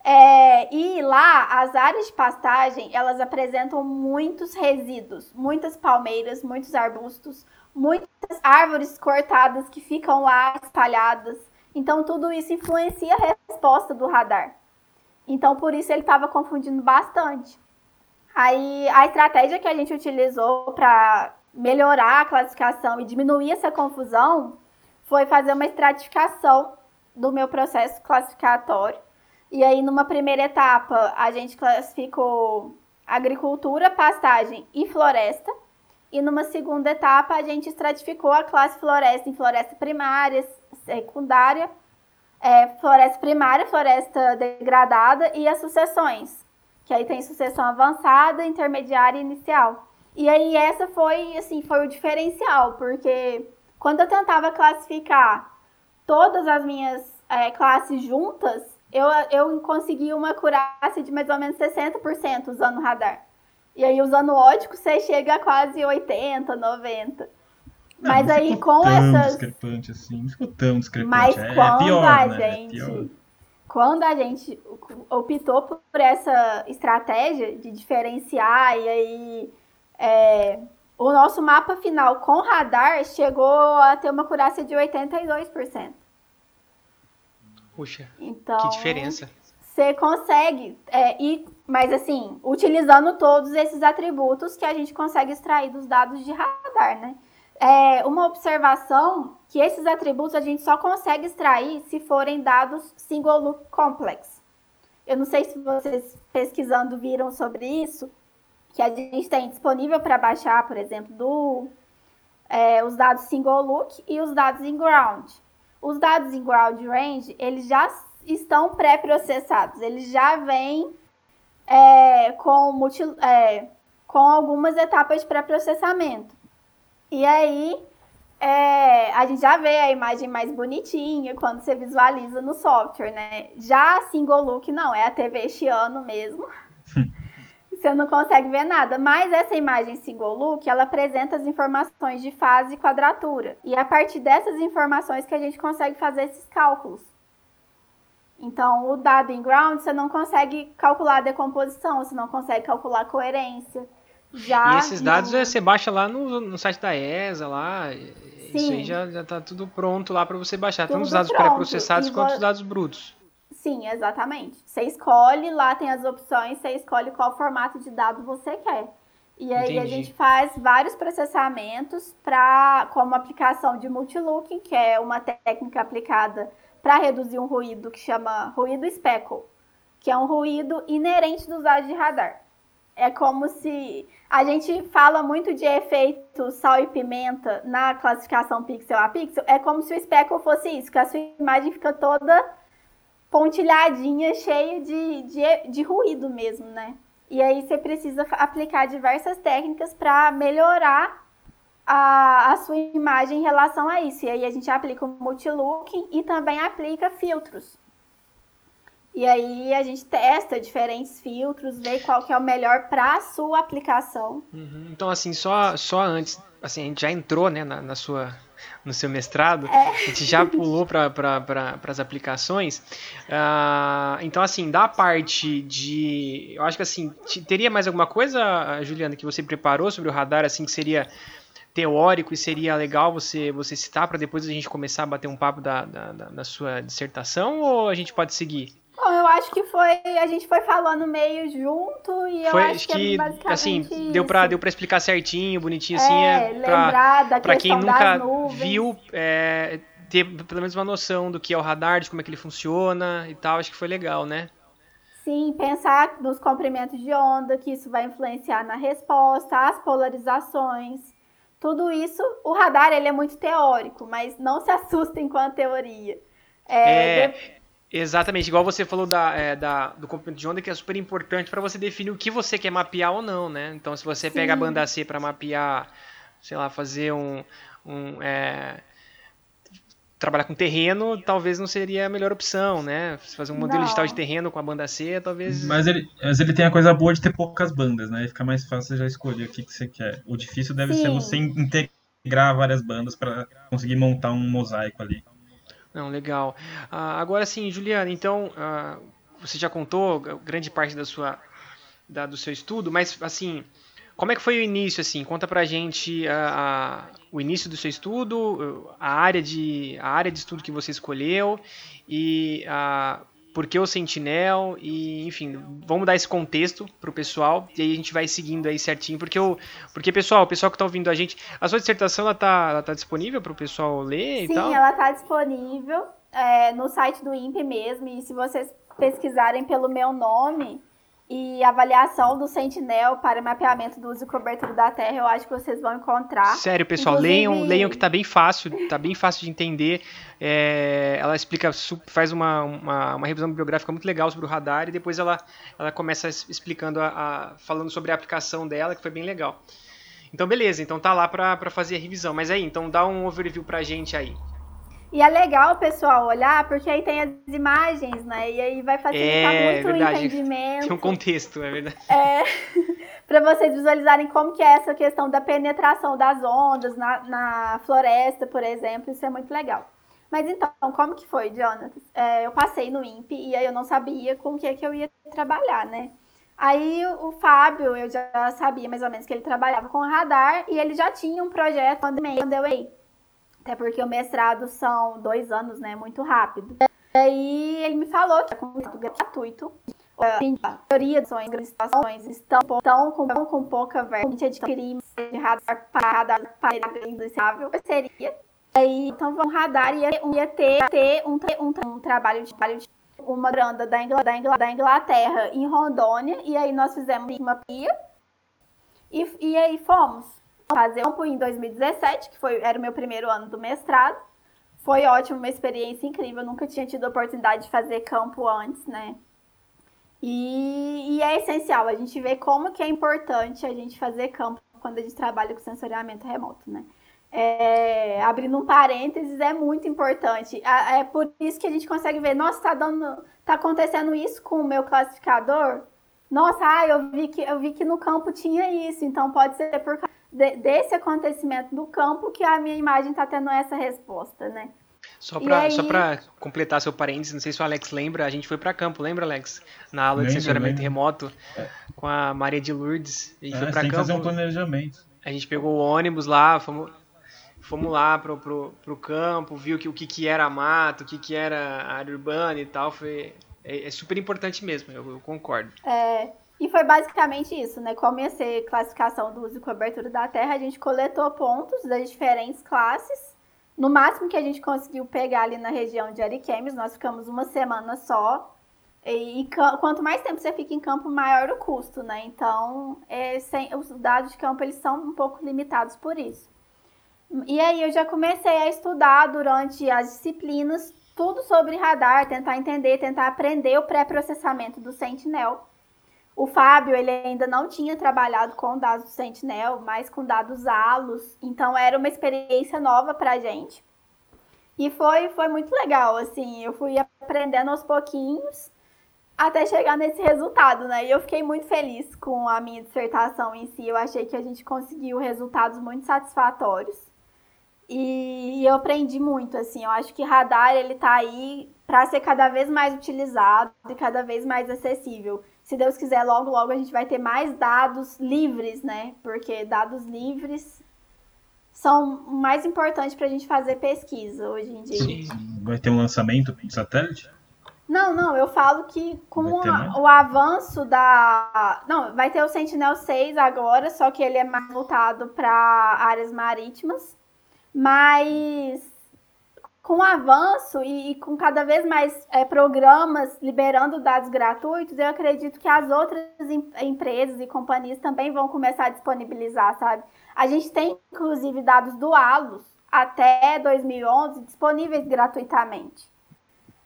É, e lá, as áreas de pastagem, elas apresentam muitos resíduos. Muitas palmeiras, muitos arbustos, muitas árvores cortadas que ficam lá espalhadas. Então, tudo isso influencia a resposta do radar. Então, por isso ele estava confundindo bastante. Aí, a estratégia que a gente utilizou para melhorar a classificação e diminuir essa confusão foi fazer uma estratificação do meu processo classificatório. E aí, numa primeira etapa, a gente classificou agricultura, pastagem e floresta. E numa segunda etapa, a gente estratificou a classe floresta em floresta primária, secundária, é, floresta primária, floresta degradada e as sucessões, que aí tem sucessão avançada, intermediária e inicial. E aí essa foi, assim, foi o diferencial, porque quando eu tentava classificar todas as minhas é, classes juntas, eu, eu consegui uma acurácia de mais ou menos 60% usando radar. E aí, usando ótico, você chega a quase 80, 90. Não, Mas aí, com tão essas. discrepante assim, não ficou tão discrepante. Mas é, quando é pior, a né? É gente. É quando a gente optou por essa estratégia de diferenciar, e aí. É, o nosso mapa final com radar chegou a ter uma acurácia de 82%. Puxa, então, que diferença. Você consegue é, ir mas assim, utilizando todos esses atributos que a gente consegue extrair dos dados de radar, né? É uma observação que esses atributos a gente só consegue extrair se forem dados single look complex. Eu não sei se vocês pesquisando viram sobre isso, que a gente tem disponível para baixar, por exemplo, do, é, os dados single look e os dados in ground. Os dados in ground range, eles já estão pré-processados, eles já vêm é, com, é, com algumas etapas de pré-processamento. E aí é, a gente já vê a imagem mais bonitinha quando você visualiza no software, né? Já a single look não, é a TV este ano mesmo. você não consegue ver nada. Mas essa imagem single look, ela apresenta as informações de fase e quadratura. E é a partir dessas informações que a gente consegue fazer esses cálculos. Então, o dado em ground, você não consegue calcular a decomposição, você não consegue calcular a coerência. Já e esses dados no... você baixa lá no, no site da ESA, lá. Sim. Isso aí já, já tá tudo pronto lá para você baixar. Tudo Tanto os dados pré-processados quanto os dados brutos. Sim, exatamente. Você escolhe, lá tem as opções, você escolhe qual formato de dado você quer. E aí Entendi. a gente faz vários processamentos para como aplicação de multilooking, que é uma técnica aplicada para reduzir um ruído que chama ruído speckle, que é um ruído inerente dos dados de radar. é como se a gente fala muito de efeito sal e pimenta na classificação pixel a pixel, é como se o speckle fosse isso, que a sua imagem fica toda pontilhadinha, cheia de, de, de ruído mesmo, né? E aí você precisa aplicar diversas técnicas para melhorar a, a sua imagem em relação a isso. E aí a gente aplica o multilooking e também aplica filtros. E aí a gente testa diferentes filtros, vê qual que é o melhor para a sua aplicação. Uhum. Então, assim, só, só antes, assim, a gente já entrou né, na, na sua, no seu mestrado, é. a gente já pulou para pra, as aplicações. Uh, então, assim, da parte de. Eu acho que assim, teria mais alguma coisa, Juliana, que você preparou sobre o radar, assim, que seria teórico e seria legal você, você citar para depois a gente começar a bater um papo da, da, da sua dissertação ou a gente pode seguir? Bom, eu acho que foi. A gente foi falando meio junto e eu foi, acho que, que é assim, isso. deu pra, deu pra explicar certinho, bonitinho assim. É, é pra, da pra quem nunca viu, é, ter pelo menos uma noção do que é o radar, de como é que ele funciona e tal. Acho que foi legal, né? Sim, pensar nos comprimentos de onda, que isso vai influenciar na resposta, as polarizações. Tudo isso, o radar ele é muito teórico, mas não se assustem com a teoria. É, é Exatamente, igual você falou da, é, da, do comprimento de onda, que é super importante para você definir o que você quer mapear ou não, né? Então, se você Sim. pega a banda C para mapear, sei lá, fazer um. um é, trabalhar com terreno, talvez não seria a melhor opção, né? Fazer um modelo não. digital de terreno com a banda C, talvez. Mas ele, mas ele tem a coisa boa de ter poucas bandas, né? Fica mais fácil já escolher o que, que você quer. O difícil deve Sim. ser você integrar várias bandas para conseguir montar um mosaico ali. Não, legal. Ah, agora sim, Juliana, então ah, você já contou grande parte da sua, da, do seu estudo, mas assim, como é que foi o início? Assim, conta pra gente ah, o início do seu estudo, a área de, a área de estudo que você escolheu e por que o Sentinel e, enfim, vamos dar esse contexto pro pessoal e aí a gente vai seguindo aí certinho, porque o porque pessoal, o pessoal que tá ouvindo a gente, a sua dissertação ela tá, ela tá disponível pro pessoal ler Sim, e tal? Sim, ela tá disponível é, no site do INPE mesmo e se vocês pesquisarem pelo meu nome, e avaliação do Sentinel para mapeamento do uso e cobertura da Terra, eu acho que vocês vão encontrar. Sério, pessoal, Inclusive... leiam, leiam que tá bem fácil, tá bem fácil de entender. É, ela explica, faz uma, uma, uma, revisão bibliográfica muito legal sobre o radar e depois ela, ela começa explicando, a, a, falando sobre a aplicação dela, que foi bem legal. Então, beleza, então tá lá para fazer a revisão. Mas aí, então dá um overview pra gente aí. E é legal o pessoal olhar, porque aí tem as imagens, né? E aí vai facilitar é, muito verdade. o entendimento. Tem um contexto, é verdade. É, para vocês visualizarem como que é essa questão da penetração das ondas na, na floresta, por exemplo. Isso é muito legal. Mas então, como que foi, Jonathan? É, eu passei no INPE e aí eu não sabia com o que, que eu ia trabalhar, né? Aí o Fábio, eu já sabia mais ou menos que ele trabalhava com radar e ele já tinha um projeto quando eu até porque o mestrado são dois anos, né? Muito rápido. E aí ele me falou que é com gratuito. A maioria das situações estão, estão com, com pouca verba de crimes de radar para indiciável. Seria. Aí, então, vamos radar ia, ia ter, ter um, um, um trabalho de, de uma granda da, Ingl, da, Ingl, da Inglaterra em Rondônia. E aí nós fizemos uma pia. E, e aí fomos fazer campo em 2017, que foi, era o meu primeiro ano do mestrado. Foi ótimo, uma experiência incrível. Eu nunca tinha tido a oportunidade de fazer campo antes, né? E, e, é essencial a gente ver como que é importante a gente fazer campo quando a gente trabalha com sensoriamento remoto, né? É, abrindo um parênteses, é muito importante. É por isso que a gente consegue ver, nossa, tá dando, tá acontecendo isso com o meu classificador. Nossa, ah, eu vi que eu vi que no campo tinha isso, então pode ser por causa de, desse acontecimento do campo que a minha imagem está tendo essa resposta, né? Só para aí... Completar seu parênteses, não sei se o Alex lembra, a gente foi para campo, lembra, Alex? Na aula lembra, de sensoramento lembra. remoto é. com a Maria de Lourdes. A gente é, foi para campo. fazer um planejamento. A gente pegou o ônibus lá, fomos, fomos lá pro, pro, pro campo, viu que, o que, que era mato, o que, que era área urbana e tal. Foi, é, é super importante mesmo, eu, eu concordo. É, e foi basicamente isso, né? Ia ser classificação do uso e cobertura da terra, a gente coletou pontos das diferentes classes. No máximo que a gente conseguiu pegar ali na região de Ariquemes, nós ficamos uma semana só. E, e quanto mais tempo você fica em campo, maior o custo, né? Então, é, sem, os dados de campo eles são um pouco limitados por isso. E aí eu já comecei a estudar durante as disciplinas tudo sobre radar, tentar entender, tentar aprender o pré-processamento do Sentinel. O Fábio, ele ainda não tinha trabalhado com dados do Sentinel, mas com dados ALOS, então era uma experiência nova pra gente. E foi, foi muito legal, assim, eu fui aprendendo aos pouquinhos até chegar nesse resultado, né? E eu fiquei muito feliz com a minha dissertação em si. Eu achei que a gente conseguiu resultados muito satisfatórios. E eu aprendi muito, assim. Eu acho que radar ele tá aí para ser cada vez mais utilizado e cada vez mais acessível. Se Deus quiser, logo logo a gente vai ter mais dados livres, né? Porque dados livres são mais importantes para a gente fazer pesquisa hoje em dia. Sim. Vai ter um lançamento de satélite? Não, não, eu falo que com a, o avanço da. Não, vai ter o Sentinel 6 agora, só que ele é mais voltado para áreas marítimas. Mas com o avanço e, e com cada vez mais é, programas liberando dados gratuitos, eu acredito que as outras em, empresas e companhias também vão começar a disponibilizar, sabe? A gente tem, inclusive, dados do ALUS até 2011 disponíveis gratuitamente.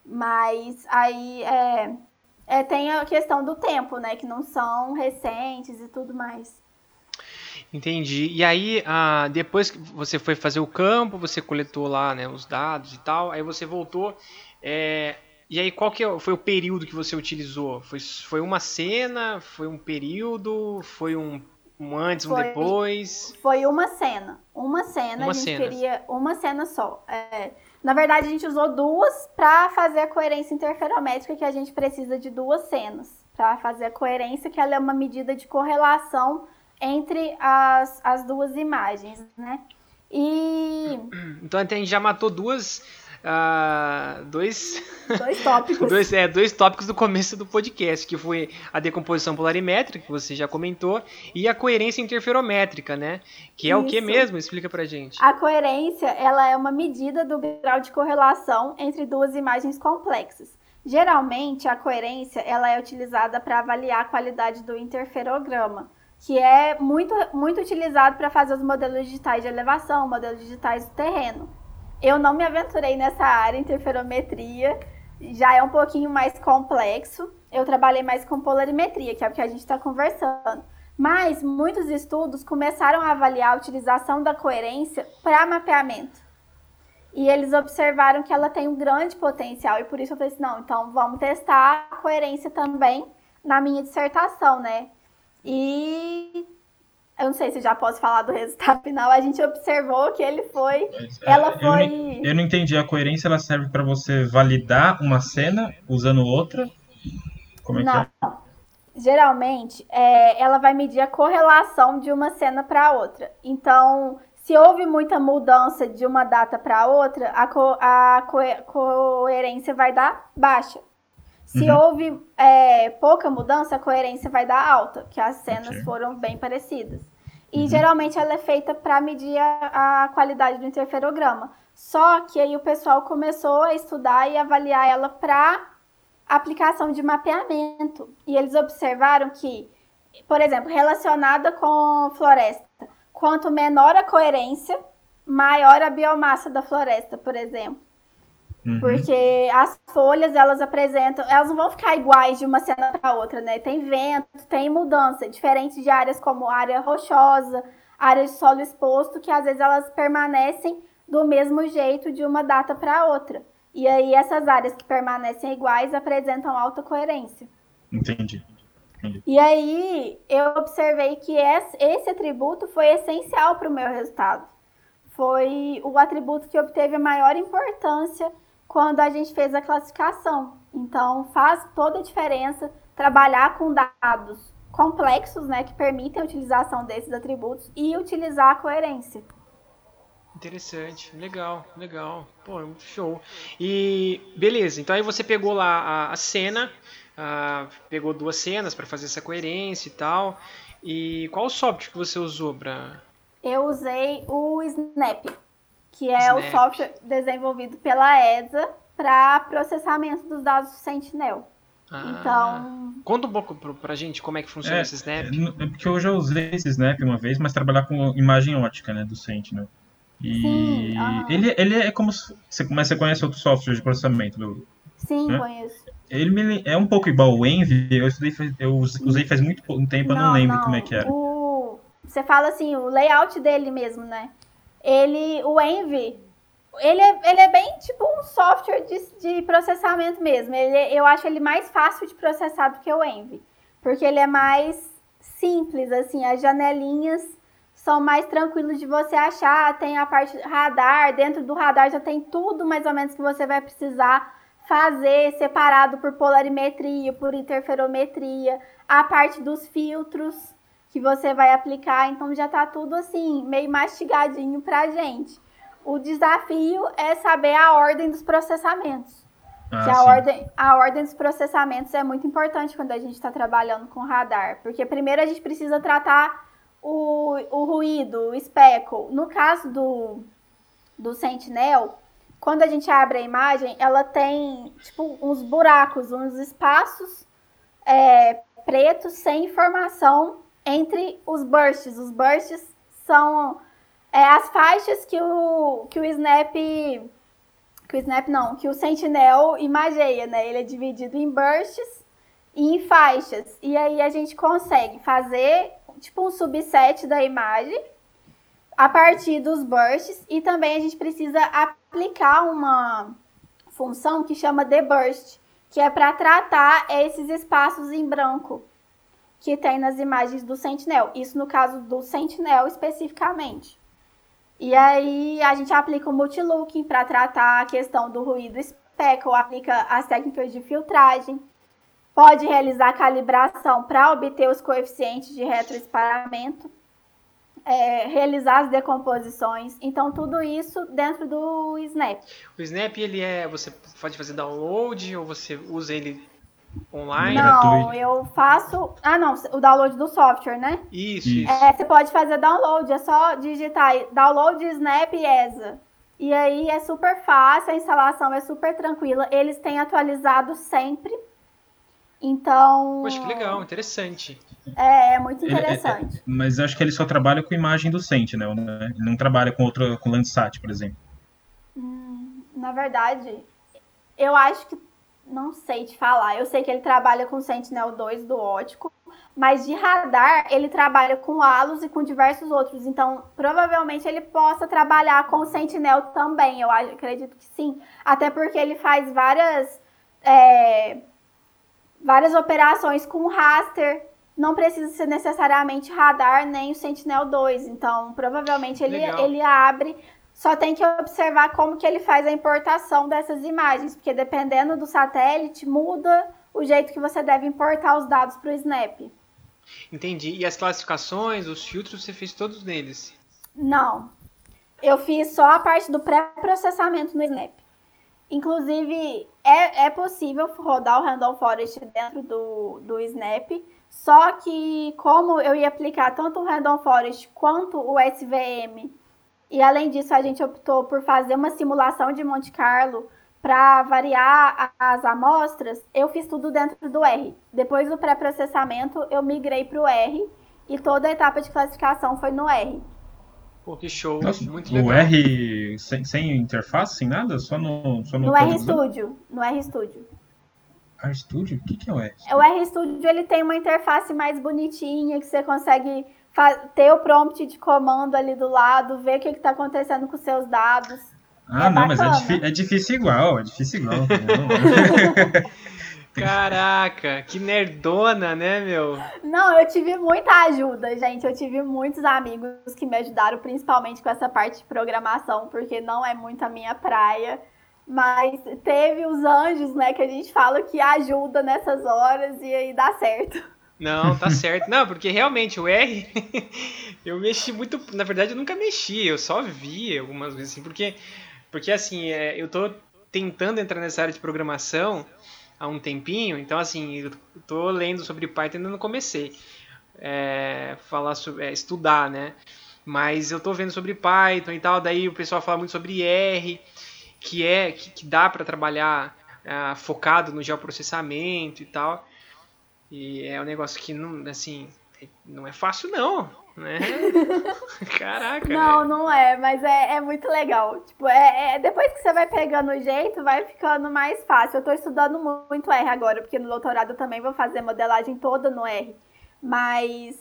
Mas aí é, é, tem a questão do tempo, né? Que não são recentes e tudo mais. Entendi. E aí, ah, depois que você foi fazer o campo, você coletou lá né, os dados e tal, aí você voltou. É, e aí, qual que é foi o período que você utilizou? Foi, foi uma cena? Foi um período? Foi um, um antes, foi, um depois? Foi uma cena. Uma cena, uma a gente cena. queria uma cena só. É, na verdade, a gente usou duas para fazer a coerência interferométrica, que a gente precisa de duas cenas para fazer a coerência, que ela é uma medida de correlação entre as, as duas imagens, né? E... Então a gente já matou duas uh, dois, dois tópicos. dois, é, dois tópicos do começo do podcast, que foi a decomposição polarimétrica, que você já comentou, e a coerência interferométrica, né? Que é Isso. o que mesmo? Explica pra gente. A coerência, ela é uma medida do grau de correlação entre duas imagens complexas. Geralmente, a coerência ela é utilizada para avaliar a qualidade do interferograma, que é muito, muito utilizado para fazer os modelos digitais de elevação, modelos digitais do terreno. Eu não me aventurei nessa área, interferometria, já é um pouquinho mais complexo. Eu trabalhei mais com polarimetria, que é o que a gente está conversando. Mas muitos estudos começaram a avaliar a utilização da coerência para mapeamento. E eles observaram que ela tem um grande potencial. E por isso eu falei assim, não, então vamos testar a coerência também na minha dissertação, né? E eu não sei se já posso falar do resultado final, a gente observou que ele foi. É, ela foi. Eu não, eu não, entendi. A coerência ela serve para você validar uma cena usando outra? Como é não. que é? Geralmente, é, ela vai medir a correlação de uma cena para outra. Então, se houve muita mudança de uma data para outra, a, co a co coerência vai dar baixa. Se uhum. houve é, pouca mudança, a coerência vai dar alta, que as cenas okay. foram bem parecidas. E uhum. geralmente ela é feita para medir a, a, qualidade do interferograma. Só que aí o pessoal começou a estudar e avaliar ela para aplicação de mapeamento. E eles observaram que, por exemplo, relacionada com floresta, quanto menor a coerência, maior a biomassa da floresta, por exemplo. Uhum. Porque as folhas, elas apresentam, elas não vão ficar iguais de uma cena para outra, né? Tem vento, tem mudança, diferente de áreas como área rochosa, área de solo exposto, que às vezes elas permanecem do mesmo jeito de uma data para outra. E aí essas áreas que permanecem iguais apresentam alta coerência. Entendi. Entendi. E aí eu observei que esse atributo foi essencial para o meu resultado. Foi o atributo que obteve a maior importância quando a gente fez a classificação. Então, faz toda a diferença trabalhar com dados complexos, né, que permitem a utilização desses atributos e utilizar a coerência. Interessante, legal, legal. Pô, show. E beleza, então aí você pegou lá a, a cena, a, pegou duas cenas para fazer essa coerência e tal. E qual o software que você usou para? Eu usei o Snap que é Snap. o software desenvolvido pela ESA para processamento dos dados do Sentinel. Ah, então. Conta um pouco pra gente como é que funciona é, esse Snap. É porque eu já usei esse Snap uma vez, mas trabalhar com imagem ótica, né, do Sentinel. E Sim, ah. ele, ele é como se, mas você conhece outro software de processamento do, Sim, né? conheço. Ele me, é um pouco igual o Envy, eu, estudei, eu usei faz muito pouco tempo, eu não, lembro não. como é que era. O, você fala assim, o layout dele mesmo, né? Ele, o Envy, ele é, ele é bem tipo um software de, de processamento mesmo. Ele, eu acho ele mais fácil de processar do que o Envy. Porque ele é mais simples, assim, as janelinhas são mais tranquilos de você achar. Tem a parte radar, dentro do radar já tem tudo mais ou menos que você vai precisar fazer, separado por polarimetria, por interferometria, a parte dos filtros que você vai aplicar. Então já tá tudo assim, meio mastigadinho pra gente. O desafio é saber a ordem dos processamentos. Ah, a ordem, a ordem dos processamentos é muito importante quando a gente está trabalhando com radar. Porque primeiro a gente precisa tratar o, o ruído, o speckle. No caso do, do Sentinel, quando a gente abre a imagem, ela tem tipo uns buracos, uns espaços é, pretos sem informação entre os bursts. Os bursts são é, as faixas que o, que o Snap. Que o Snap não, que o Sentinel imageia, né? Ele é dividido em bursts e em faixas. E aí a gente consegue fazer tipo um subset da imagem a partir dos bursts e também a gente precisa aplicar uma função que chama deburst, que é para tratar esses espaços em branco que tem nas imagens do Sentinel. Isso no caso do Sentinel especificamente. E aí a gente aplica o multilooking para tratar a questão do ruído speckle, aplica as técnicas de filtragem, pode realizar calibração para obter os coeficientes de retroesparamento, é, realizar as decomposições. Então tudo isso dentro do Snap. O Snap ele é, você pode fazer download ou você usa ele online? Não, eu faço. Ah, não, o download do software, né? Isso, isso. É, você pode fazer download, é só digitar download Snap ESA. E aí é super fácil, a instalação é super tranquila. Eles têm atualizado sempre. Então. Poxa, que legal, interessante. É, é muito interessante. É, é, mas acho que ele só trabalha com imagem do Sentinel, né? Ele não trabalha com outro, com Landsat, por exemplo. Hum, na verdade, eu acho que não sei te falar. Eu sei que ele trabalha com Sentinel 2 do ótico, mas de radar ele trabalha com halos e com diversos outros. Então, provavelmente ele possa trabalhar com o Sentinel também. Eu acredito que sim. Até porque ele faz várias, é, várias operações com raster. Não precisa ser necessariamente radar nem o Sentinel 2. Então, provavelmente ele, ele abre só tem que observar como que ele faz a importação dessas imagens, porque dependendo do satélite, muda o jeito que você deve importar os dados para o Snap. Entendi. E as classificações, os filtros, você fez todos neles? Não. Eu fiz só a parte do pré-processamento no Snap. Inclusive, é, é possível rodar o Random Forest dentro do, do Snap, só que como eu ia aplicar tanto o Random Forest quanto o SVM e além disso, a gente optou por fazer uma simulação de Monte Carlo para variar as amostras. Eu fiz tudo dentro do R. Depois do pré-processamento, eu migrei para o R e toda a etapa de classificação foi no R. Pô, que show, Nossa, muito legal. O R sem, sem interface, sem nada? Só no, só no, no R Studio. No R Studio. R Studio? O que, que é o R? O R Studio ele tem uma interface mais bonitinha que você consegue ter o prompt de comando ali do lado, ver o que está acontecendo com os seus dados. Ah, é não, bacana. mas é, é, difícil igual, é difícil igual. Caraca, que nerdona, né, meu? Não, eu tive muita ajuda, gente. Eu tive muitos amigos que me ajudaram, principalmente com essa parte de programação, porque não é muito a minha praia. Mas teve os anjos, né, que a gente fala que ajuda nessas horas e aí dá certo. Não, tá certo. Não, porque realmente o R, eu mexi muito. Na verdade, eu nunca mexi, eu só vi algumas vezes assim, porque, porque assim, é, eu tô tentando entrar nessa área de programação há um tempinho, então assim, eu tô lendo sobre Python ainda não comecei. É, falar sobre, é, estudar, né? Mas eu tô vendo sobre Python e tal, daí o pessoal fala muito sobre R, que é que, que dá para trabalhar uh, focado no geoprocessamento e tal. E é um negócio que não, assim, não é fácil não, né? Caraca. Não, é. não é, mas é, é muito legal. Tipo, é, é, depois que você vai pegando o jeito, vai ficando mais fácil. Eu tô estudando muito R agora, porque no doutorado eu também vou fazer modelagem toda no R. Mas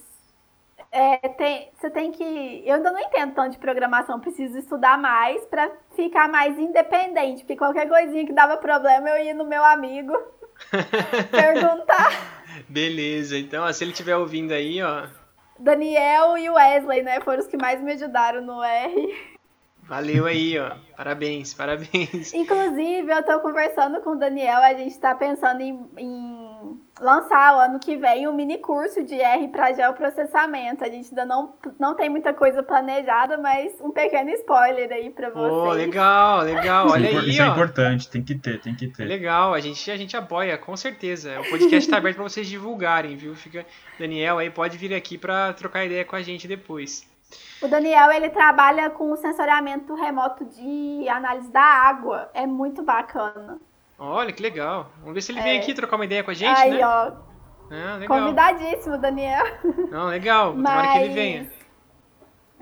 é, tem, você tem que. Eu ainda não entendo tanto de programação, preciso estudar mais para ficar mais independente. Porque qualquer coisinha que dava problema, eu ia no meu amigo perguntar. Beleza, então se ele estiver ouvindo aí, ó. Daniel e Wesley, né? Foram os que mais me ajudaram no R. Valeu aí, ó. Parabéns, parabéns. Inclusive, eu tô conversando com o Daniel, a gente tá pensando em, em lançar o ano que vem um mini curso de R para geoprocessamento. A gente ainda não, não tem muita coisa planejada, mas um pequeno spoiler aí para vocês. Oh, legal, legal. Olha isso aí, Isso ó. é importante, tem que ter, tem que ter. Legal, a gente, a gente apoia, com certeza. O podcast tá aberto para vocês divulgarem, viu? Fica Daniel aí pode vir aqui para trocar ideia com a gente depois. O Daniel, ele trabalha com o sensoriamento remoto de análise da água. É muito bacana. Olha, que legal. Vamos ver se ele é. vem aqui trocar uma ideia com a gente, Aí, né? ó. Ah, Convidadíssimo, Daniel. Não, legal. Mas... Tomara que ele venha.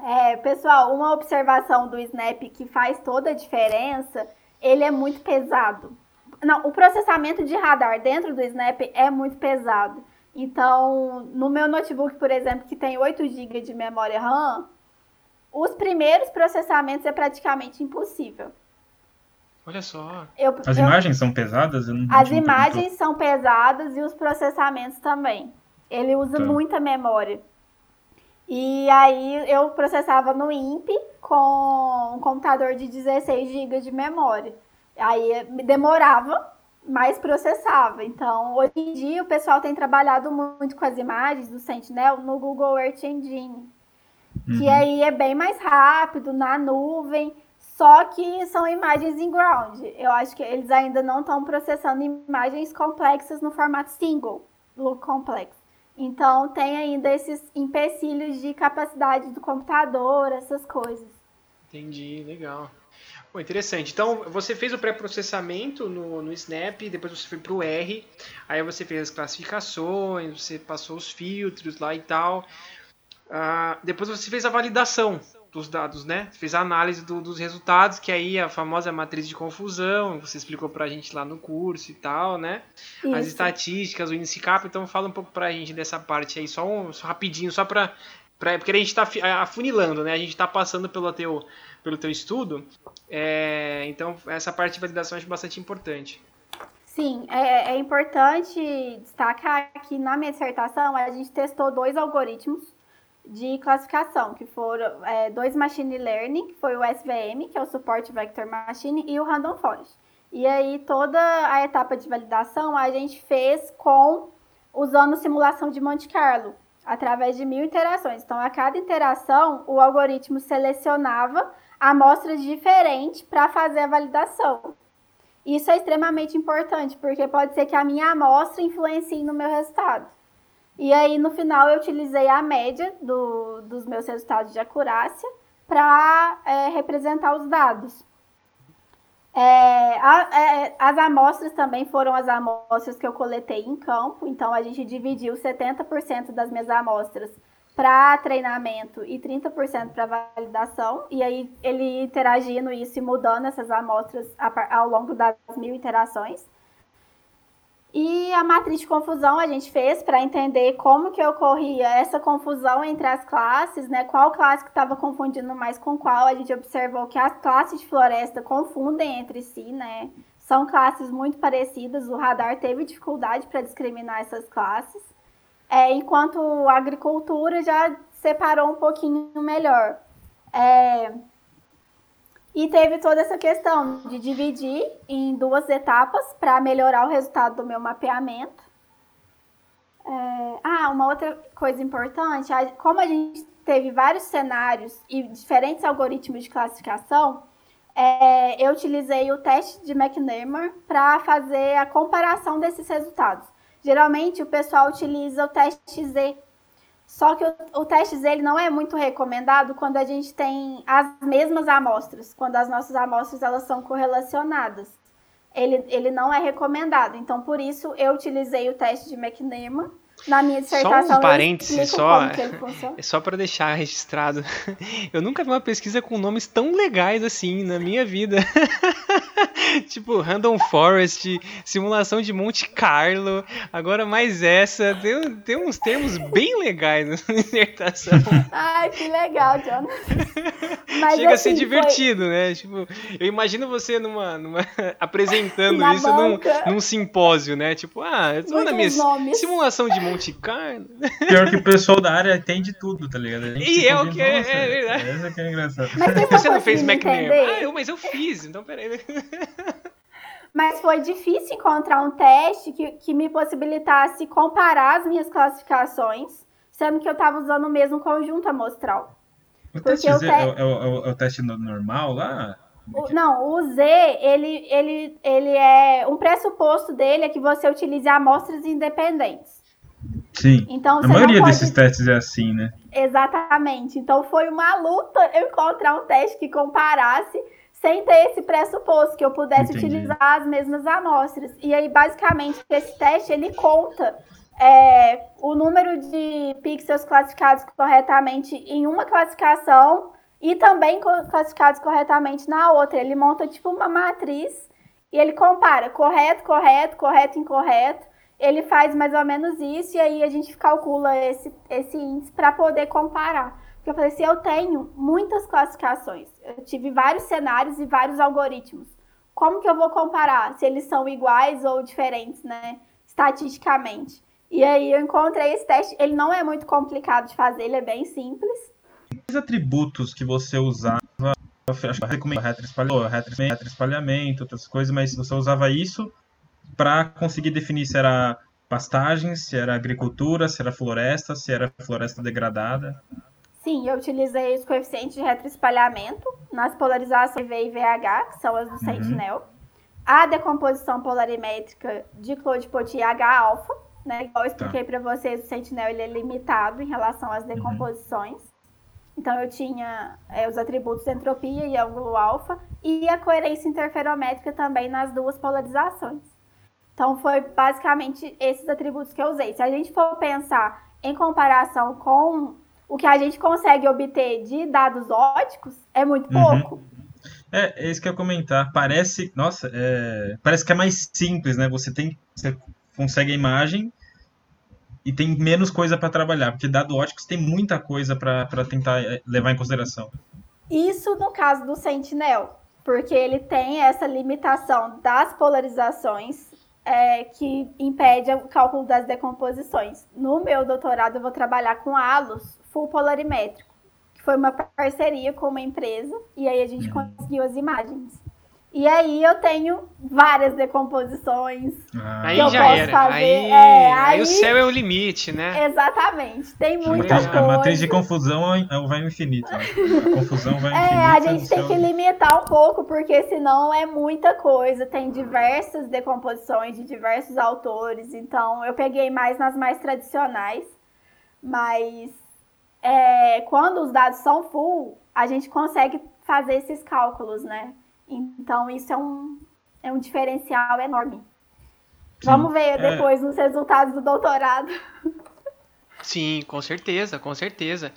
É, pessoal, uma observação do Snap que faz toda a diferença, ele é muito pesado. Não, o processamento de radar dentro do Snap é muito pesado. Então, no meu notebook, por exemplo, que tem 8 GB de memória RAM, os primeiros processamentos é praticamente impossível. Olha só. Eu, as eu, imagens são pesadas? as imagens são pesadas e os processamentos também. Ele usa tá. muita memória. E aí eu processava no INPE com um computador de 16 GB de memória. Aí demorava mais processava. Então, hoje em dia, o pessoal tem trabalhado muito com as imagens do Sentinel no Google Earth Engine, uhum. que aí é bem mais rápido, na nuvem, só que são imagens em ground. Eu acho que eles ainda não estão processando imagens complexas no formato single, look complex. Então, tem ainda esses empecilhos de capacidade do computador, essas coisas. Entendi, legal. Pô, interessante. Então, você fez o pré-processamento no, no Snap, depois você foi para o R, aí você fez as classificações, você passou os filtros lá e tal. Uh, depois você fez a validação dos dados, né? Fez a análise do, dos resultados, que aí a famosa matriz de confusão, você explicou para a gente lá no curso e tal, né? Isso. As estatísticas, o índice então fala um pouco para a gente dessa parte aí, só, um, só rapidinho, só para porque a gente está afunilando, né? A gente está passando pelo teu, pelo teu estudo. É, então, essa parte de validação eu acho bastante importante. Sim, é, é, importante destacar que na minha dissertação a gente testou dois algoritmos de classificação, que foram é, dois machine learning, que foi o SVM, que é o Support Vector Machine, e o Random Forest. E aí toda a etapa de validação a gente fez com usando simulação de Monte Carlo, através de mil interações. Então, a cada interação, o algoritmo selecionava amostras diferentes para fazer a validação. Isso é extremamente importante, porque pode ser que a minha amostra influencie no meu resultado. E aí, no final, eu utilizei a média do, dos meus resultados de acurácia para é, representar os dados. É, a, é, as amostras também foram as amostras que eu coletei em campo, então a gente dividiu 70% das minhas amostras para treinamento e 30% para validação, e aí ele interagindo isso e mudando essas amostras ao longo das mil interações. E a matriz de confusão a gente fez para entender como que ocorria essa confusão entre as classes, né? Qual classe que estava confundindo mais com qual. A gente observou que as classes de floresta confundem entre si, né? São classes muito parecidas. O radar teve dificuldade para discriminar essas classes. É, enquanto a agricultura já separou um pouquinho melhor. É, e teve toda essa questão de dividir em duas etapas para melhorar o resultado do meu mapeamento. É... Ah, uma outra coisa importante, como a gente teve vários cenários e diferentes algoritmos de classificação, é... eu utilizei o teste de McNamara para fazer a comparação desses resultados. Geralmente o pessoal utiliza o teste Z, só que o, o teste ele não é muito recomendado quando a gente tem as mesmas amostras, quando as nossas amostras elas são correlacionadas. ele, ele não é recomendado. Então, por isso, eu utilizei o teste de McNeman na minha dissertação. Só um parêntese, só, é só para deixar registrado. Eu nunca vi uma pesquisa com nomes tão legais assim na minha vida. tipo, Random Forest, simulação de Monte Carlo, agora mais essa. Tem, tem uns termos bem legais na dissertação. Ai, que legal, John. Mas, Chega assim, a ser assim, divertido, foi... né? Tipo, eu imagino você numa, numa apresentando na isso num, num, simpósio, né? Tipo, ah, eu tô na minha nomes. simulação de Monte Carlo. Pior que o pessoal da área entende tudo, tá ligado? E é o que é, é verdade. Essa que é engraçado. Mas você não fez McNair? Ah, eu, mas eu fiz, então peraí. Mas foi difícil encontrar um teste que, que me possibilitasse comparar as minhas classificações, sendo que eu estava usando o mesmo conjunto amostral. O teste Z é, é, o, é o teste normal lá? O, não, o Z, ele, ele, ele é. Um pressuposto dele é que você utilize amostras independentes. Sim. Então, a maioria pode... desses testes é assim, né? Exatamente. Então foi uma luta eu encontrar um teste que comparasse sem ter esse pressuposto, que eu pudesse Entendi. utilizar as mesmas amostras. E aí, basicamente, esse teste, ele conta é, o número de pixels classificados corretamente em uma classificação e também classificados corretamente na outra. Ele monta, tipo, uma matriz e ele compara correto, correto, correto, incorreto. Ele faz mais ou menos isso e aí a gente calcula esse, esse índice para poder comparar. Porque eu falei assim, eu tenho muitas classificações. Eu tive vários cenários e vários algoritmos. Como que eu vou comparar se eles são iguais ou diferentes, né? Estatisticamente. E aí eu encontrei esse teste. Ele não é muito complicado de fazer, ele é bem simples. Os atributos que você usava, acho que recomendo retroespalhamento, outras coisas, mas você usava isso para conseguir definir se era pastagem, se era agricultura, se era floresta, se era floresta degradada. Sim, eu utilizei os coeficientes de retroespalhamento nas polarizações V e VH, que são as do uhum. Sentinel. A decomposição polarimétrica de Claude-Pottier H-alfa, né? Igual eu expliquei tá. para vocês, o Sentinel ele é limitado em relação às uhum. decomposições. Uhum. Então eu tinha é, os atributos entropia e ângulo alfa e a coerência interferométrica também nas duas polarizações. Então foi basicamente esses atributos que eu usei. Se a gente for pensar em comparação com o que a gente consegue obter de dados óticos é muito uhum. pouco. É, é isso que eu ia comentar. Parece, nossa, é, parece que é mais simples, né? Você tem, você consegue a imagem e tem menos coisa para trabalhar, porque dado óticos tem muita coisa para tentar é, levar em consideração. Isso no caso do Sentinel, porque ele tem essa limitação das polarizações é, que impede o cálculo das decomposições. No meu doutorado eu vou trabalhar com halos full polarimétrico, que foi uma parceria com uma empresa, e aí a gente uhum. conseguiu as imagens. E aí eu tenho várias decomposições. Ah. Aí já era. Fazer. Aí, é, aí, aí, o céu é o limite, né? Exatamente. Tem muita coisa. A matriz de confusão vai ao infinito. Né? A confusão vai ao infinito. É, a gente tem que limitar um pouco, porque senão é muita coisa. Tem diversas decomposições de diversos autores. Então eu peguei mais nas mais tradicionais. Mas é, quando os dados são full, a gente consegue fazer esses cálculos, né? Então, isso é um, é um diferencial enorme. Sim, Vamos ver é... depois nos resultados do doutorado. Sim, com certeza, com certeza.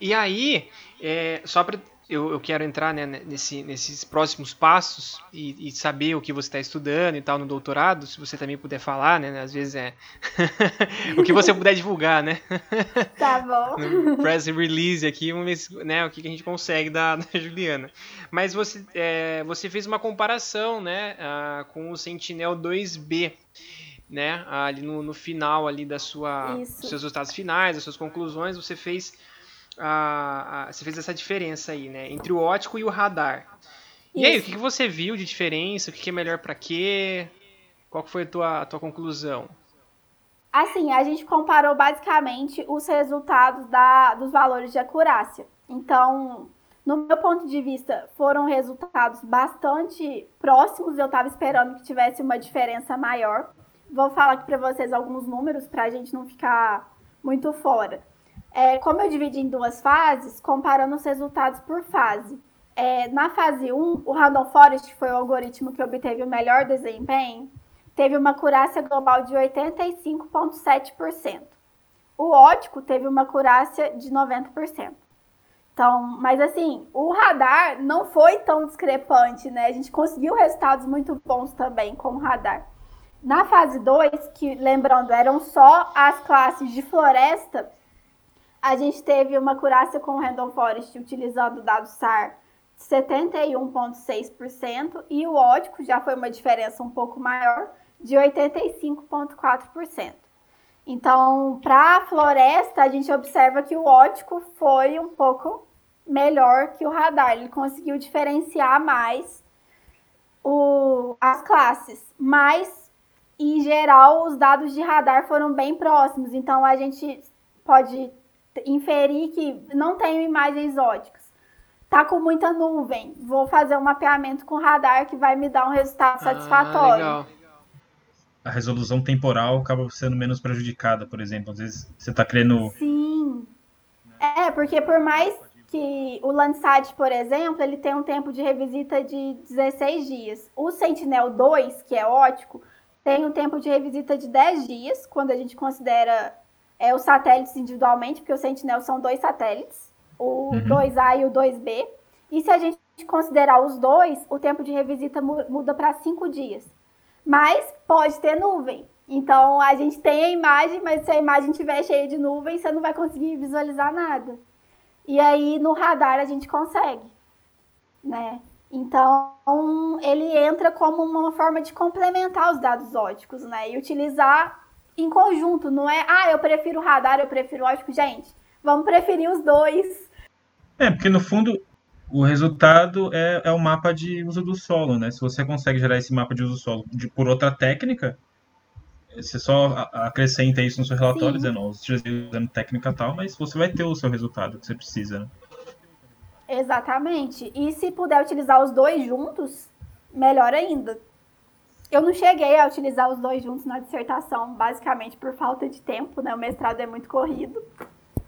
E aí, é, só para eu, eu quero entrar né, nesse, nesses próximos passos e, e, saber o que você está estudando e tal no doutorado, se você também puder falar, né? Às vezes é o que você puder divulgar, né? Tá bom. Press release aqui, vamos ver né, o que a gente consegue da, da Juliana. Mas você, é, você fez uma comparação, né, uh, com o Sentinel 2B né, ali no, no final ali da sua, dos seus resultados finais, das suas conclusões, você fez a, a, você fez essa diferença aí, né? Entre o ótico e o radar. E Isso. aí, o que, que você viu de diferença? O que, que é melhor para quê? Qual foi a tua, a tua conclusão? Assim, a gente comparou basicamente os resultados da, dos valores de acurácia. Então, no meu ponto de vista, foram resultados bastante próximos. Eu estava esperando que tivesse uma diferença maior. Vou falar aqui para vocês alguns números para a gente não ficar muito fora. É, como eu dividi em duas fases, comparando os resultados por fase. é, na fase 1, o Random Forest, que foi o algoritmo que obteve o melhor desempenho, teve uma acurácia global de 85,7%. O ótico teve uma acurácia de 90%. Então, mas assim, o radar não foi tão discrepante, né? A gente conseguiu resultados muito bons também com o radar. Na fase 2, que lembrando, eram só as classes de floresta, a gente teve uma acurácia com Random Forest utilizando o dado SAR de 71,6% e o ótico já foi uma diferença um pouco maior, de 85,4%. Então, para a floresta, a gente observa que o ótico foi um pouco melhor que o radar. Ele conseguiu diferenciar mais o, as classes. Mas, em geral, os dados de radar foram bem próximos. Então, a gente pode inferir que não tem imagens óticas. Tá com muita nuvem. Vou fazer um mapeamento com radar que vai me dar um resultado ah, satisfatório. Legal a resolução temporal acaba sendo menos prejudicada, por exemplo. Às vezes você está querendo. Sim. É, porque por mais que o Landsat, por exemplo, ele tem um tempo de revisita de 16 dias. O Sentinel 2, que é ótico, tem um tempo de revisita de 10 dias, quando a gente considera é, os satélites individualmente, porque o Sentinel são dois satélites, o uhum. 2A e o 2B. E se a gente considerar os dois, o tempo de revisita muda para 5 dias mas pode ter nuvem. Então a gente tem a imagem, mas se a imagem estiver cheia de nuvem, você não vai conseguir visualizar nada. E aí no radar a gente consegue, né? Então ele entra como uma forma de complementar os dados óticos, né? E utilizar em conjunto, não é, ah, eu prefiro radar, eu prefiro ótico, gente. Vamos preferir os dois. É, porque no fundo o resultado é, é o mapa de uso do solo, né? Se você consegue gerar esse mapa de uso do solo de, por outra técnica, você só acrescenta isso no seu relatório, Sim. dizendo, usando técnica tal, mas você vai ter o seu resultado que você precisa, né? Exatamente. E se puder utilizar os dois juntos, melhor ainda. Eu não cheguei a utilizar os dois juntos na dissertação, basicamente por falta de tempo, né? O mestrado é muito corrido.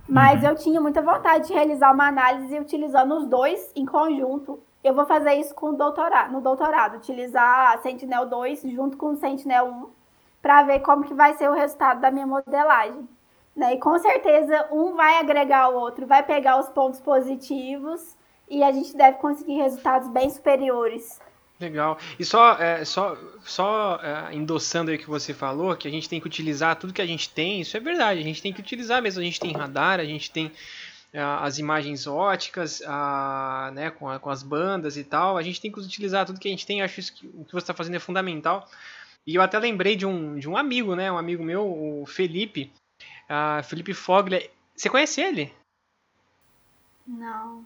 Mas uhum. eu tinha muita vontade de realizar uma análise utilizando os dois em conjunto. Eu vou fazer isso com o doutorado, no doutorado, utilizar a Sentinel 2 junto com o Sentinel 1 para ver como que vai ser o resultado da minha modelagem. Né? E com certeza um vai agregar o outro, vai pegar os pontos positivos e a gente deve conseguir resultados bem superiores Legal. E só, é, só, só é, endossando aí o que você falou, que a gente tem que utilizar tudo que a gente tem, isso é verdade, a gente tem que utilizar mesmo. A gente tem radar, a gente tem é, as imagens óticas, a, né, com, a, com, as bandas e tal. A gente tem que utilizar tudo que a gente tem. Acho que o que você está fazendo é fundamental. E eu até lembrei de um, de um amigo, né? Um amigo meu, o Felipe. Uh, Felipe Fogler. Você conhece ele? Não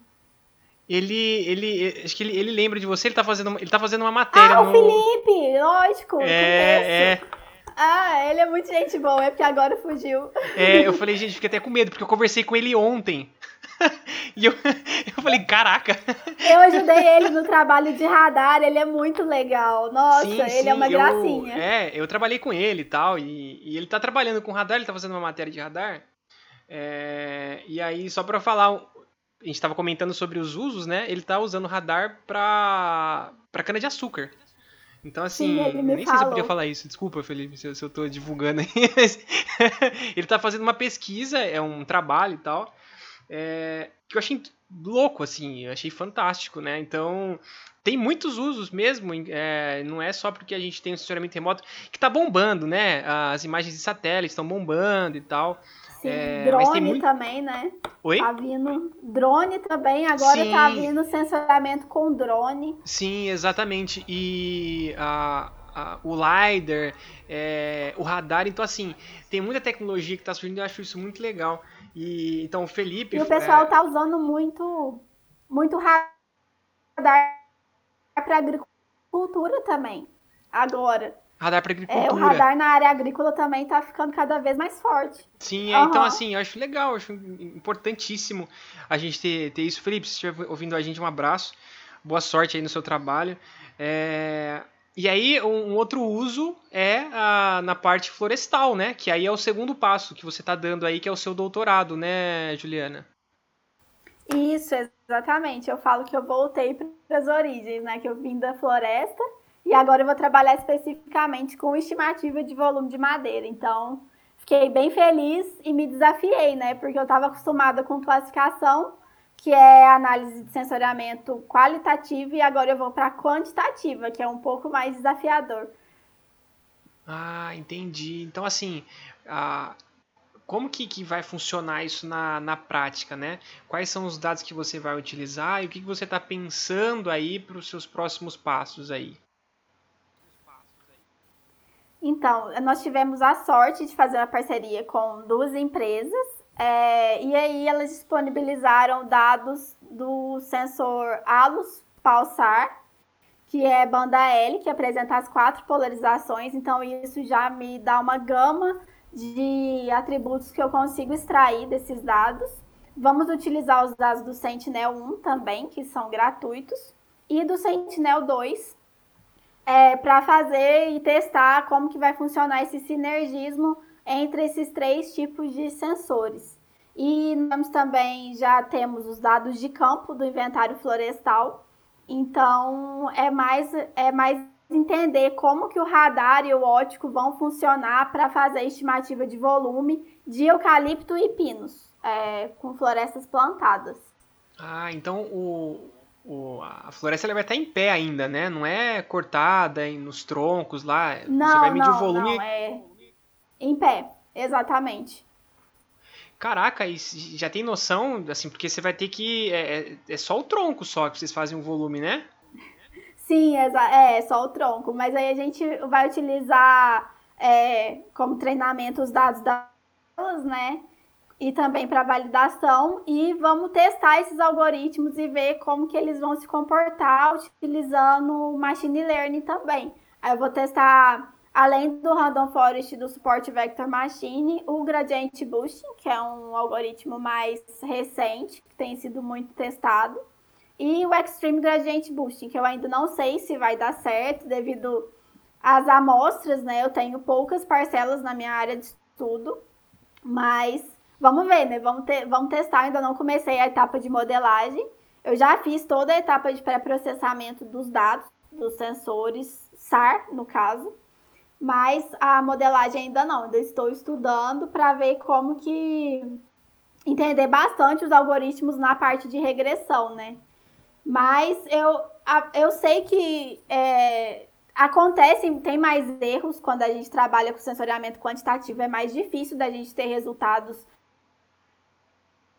ele, ele, acho que ele, ele lembra de você, ele tá fazendo, ele tá fazendo uma matéria ah, no... o Felipe, lógico, é, é, Ah, ele é muito gente boa, é porque agora fugiu. É, eu falei, gente, fiquei até com medo, porque eu conversei com ele ontem. e eu, eu falei, caraca. Eu ajudei ele no trabalho de radar, ele é muito legal. Nossa, sim, ele sim, é uma eu, gracinha. É, eu trabalhei com ele e tal, e, e ele tá trabalhando com radar, ele tá fazendo uma matéria de radar. É, e aí, só pra falar a gente estava comentando sobre os usos, né? Ele está usando radar para para cana de açúcar. Então, assim, Sim, nem sei se eu podia falar isso. Desculpa, Felipe, se eu, se eu tô divulgando aí. ele está fazendo uma pesquisa, é um trabalho e tal, é, que eu achei louco, assim, eu achei fantástico, né? Então, tem muitos usos mesmo, é, não é só porque a gente tem um sensoramento remoto que está bombando, né? As imagens de satélite estão bombando e tal. Sim, é, drone muito... também, né? Oi? Tá vindo drone também, agora tá Sim. tá vindo sensoramento com drone. Sim, exatamente. E a, a, o LiDAR, é, o radar, então assim, tem muita tecnologia que tá surgindo, eu acho isso muito legal. E então o Felipe. E o pessoal é... tá usando muito, muito radar para agricultura também. Agora. Radar para agricultura. É, o radar na área agrícola também está ficando cada vez mais forte. Sim, uhum. então assim, eu acho legal, eu acho importantíssimo a gente ter, ter isso. Felipe, se estiver ouvindo a gente, um abraço. Boa sorte aí no seu trabalho. É... E aí, um outro uso é a, na parte florestal, né? Que aí é o segundo passo que você está dando aí, que é o seu doutorado, né, Juliana? Isso, exatamente. Eu falo que eu voltei para as origens, né? Que eu vim da floresta e agora eu vou trabalhar especificamente com estimativa de volume de madeira. Então, fiquei bem feliz e me desafiei, né? Porque eu estava acostumada com classificação, que é análise de sensoriamento qualitativa, e agora eu vou para quantitativa, que é um pouco mais desafiador. Ah, entendi. Então, assim, a, como que, que vai funcionar isso na, na prática, né? Quais são os dados que você vai utilizar e o que, que você está pensando aí para os seus próximos passos aí? Então, nós tivemos a sorte de fazer uma parceria com duas empresas é, e aí elas disponibilizaram dados do sensor ALUS Pulsar, que é banda L, que apresenta as quatro polarizações, então isso já me dá uma gama de atributos que eu consigo extrair desses dados. Vamos utilizar os dados do Sentinel-1 também, que são gratuitos, e do Sentinel-2 é, para fazer e testar como que vai funcionar esse sinergismo entre esses três tipos de sensores. E nós também já temos os dados de campo do inventário florestal, então é mais, é mais entender como que o radar e o ótico vão funcionar para fazer a estimativa de volume de eucalipto e pinos é, com florestas plantadas. Ah, então o, o, a floresta ela vai estar em pé ainda, né? Não é cortada nos troncos lá. Não, Você vai medir não, o volume. Não, é em pé, exatamente. Caraca, e já tem noção, assim, porque você vai ter que. É, é, é só o tronco só que vocês fazem o volume, né? Sim, é, é só o tronco. Mas aí a gente vai utilizar é, como treinamento os dados das né? E também para validação. E vamos testar esses algoritmos e ver como que eles vão se comportar utilizando machine learning também. Aí eu vou testar, além do Random Forest do Support Vector Machine, o Gradient Boosting, que é um algoritmo mais recente, que tem sido muito testado e o Extreme Gradient Boosting, que eu ainda não sei se vai dar certo devido às amostras, né? Eu tenho poucas parcelas na minha área de estudo, mas vamos ver, né? Vamos, vamos testar, ainda não comecei a etapa de modelagem. Eu já fiz toda a etapa de pré-processamento dos dados, dos sensores SAR, no caso, mas a modelagem ainda não. Ainda estou estudando para ver como que entender bastante os algoritmos na parte de regressão, né? Mas eu, eu sei que é, acontecem, tem mais erros quando a gente trabalha com sensoriamento quantitativo, é mais difícil da gente ter resultados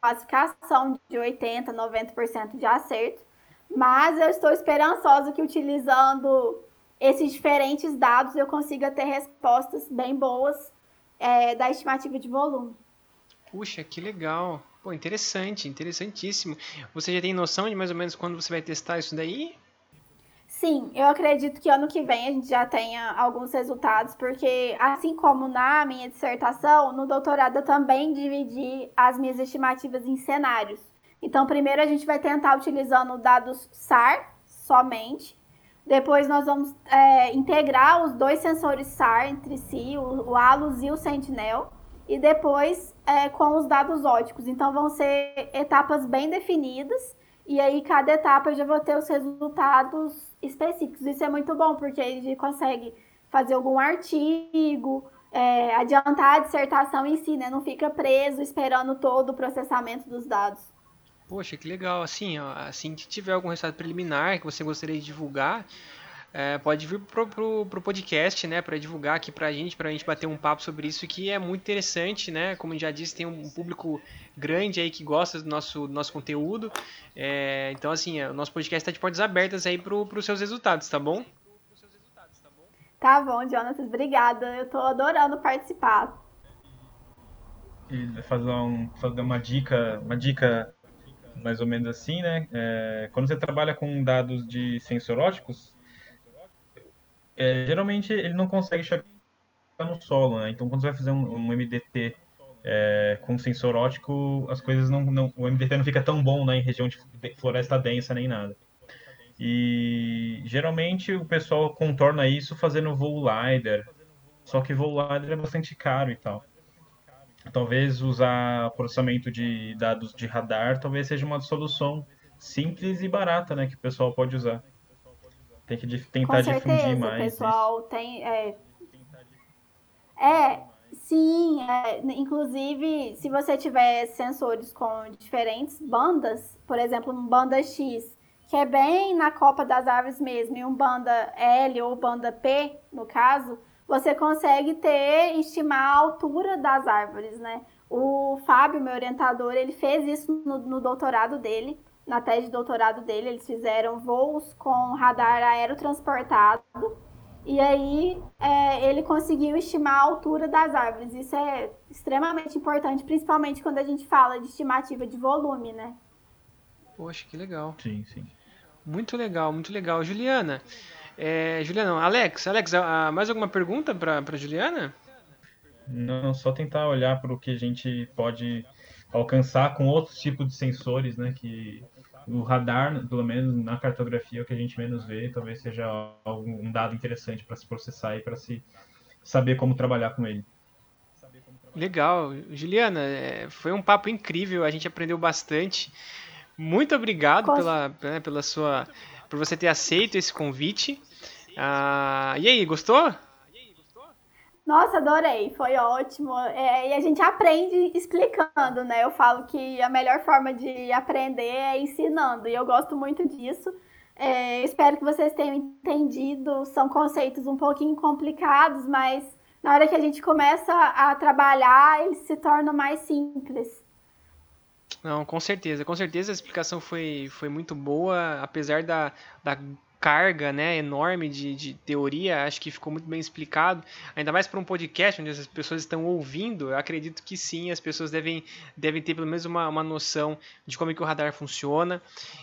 classificação de 80%, 90% de acerto. Mas eu estou esperançosa que utilizando esses diferentes dados eu consiga ter respostas bem boas é, da estimativa de volume. Puxa, que legal. Pô, interessante, interessantíssimo. Você já tem noção de mais ou menos quando você vai testar isso daí? Sim, eu acredito que ano que vem a gente já tenha alguns resultados, porque assim como na minha dissertação, no doutorado eu também dividi as minhas estimativas em cenários. Então, primeiro a gente vai tentar utilizando dados SAR somente. Depois nós vamos é, integrar os dois sensores SAR entre si, o, o ALUS e o Sentinel e depois é, com os dados óticos. Então vão ser etapas bem definidas e aí cada etapa eu já vou ter os resultados específicos. Isso é muito bom porque gente consegue fazer algum artigo, é, adiantar a dissertação em si, né? Não fica preso esperando todo o processamento dos dados. Poxa, que legal. Assim, ó, assim que tiver algum resultado preliminar que você gostaria de divulgar, é, pode vir pro, pro, pro podcast, né, para divulgar aqui pra gente, pra gente bater um papo sobre isso, que é muito interessante, né, como já disse, tem um público grande aí que gosta do nosso, do nosso conteúdo, é, então assim, o nosso podcast está de portas abertas aí pro, pros seus resultados, tá bom? Tá bom, Jonathan, obrigada, eu tô adorando participar. E fazer, um, fazer uma dica, uma dica mais ou menos assim, né, é, quando você trabalha com dados de sensor óticos, é, geralmente ele não consegue chegar no solo, né? Então quando você vai fazer um, um MDT é, com sensor óptico, as coisas não, não, o MDT não fica tão bom né, em região de floresta densa nem nada. E geralmente o pessoal contorna isso fazendo voo LiDAR, só que voo LiDAR é bastante caro e tal. talvez usar processamento de dados de radar talvez seja uma solução simples e barata, né, que o pessoal pode usar. Tem que tentar Com certeza, difundir mais. O pessoal isso. tem. É, é sim. É, inclusive, se você tiver sensores com diferentes bandas, por exemplo, um banda X, que é bem na copa das árvores mesmo, e um banda L ou banda P, no caso, você consegue ter, estimar a altura das árvores, né? O Fábio, meu orientador, ele fez isso no, no doutorado dele, na tese de doutorado dele, eles fizeram voos com radar aerotransportado, e aí é, ele conseguiu estimar a altura das árvores. Isso é extremamente importante, principalmente quando a gente fala de estimativa de volume, né? Poxa, que legal. Sim, sim. Muito legal, muito legal. Juliana, é, Juliana, não, Alex, Alex, mais alguma pergunta para Juliana? Não, só tentar olhar para o que a gente pode alcançar com outros tipos de sensores, né? Que o radar, pelo menos na cartografia, é o que a gente menos vê, talvez seja algum, um dado interessante para se processar e para se saber como trabalhar com ele. Legal, Juliana, é, foi um papo incrível, a gente aprendeu bastante. Muito obrigado pela, né, pela sua, por você ter aceito esse convite. Ah, e aí, gostou? Nossa, adorei, foi ótimo. É, e a gente aprende explicando, né? Eu falo que a melhor forma de aprender é ensinando, e eu gosto muito disso. É, espero que vocês tenham entendido. São conceitos um pouquinho complicados, mas na hora que a gente começa a trabalhar, eles se tornam mais simples. Não, com certeza, com certeza a explicação foi, foi muito boa, apesar da, da carga né, enorme de, de teoria, acho que ficou muito bem explicado, ainda mais para um podcast onde as pessoas estão ouvindo, eu acredito que sim, as pessoas devem, devem ter pelo menos uma, uma noção de como é que o radar funciona.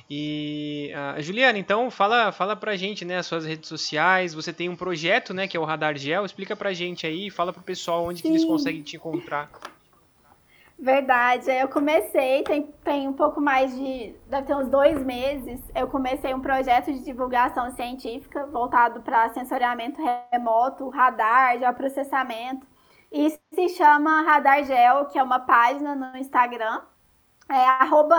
E uh, Juliana, então fala, fala pra gente né, as suas redes sociais, você tem um projeto né, que é o Radar Gel, explica pra gente aí, fala pro pessoal onde que eles conseguem te encontrar. Verdade, eu comecei, tem, tem um pouco mais de. deve ter uns dois meses. Eu comecei um projeto de divulgação científica voltado para sensoriamento remoto, radar, geoprocessamento. E se chama Radar Gel, que é uma página no Instagram. É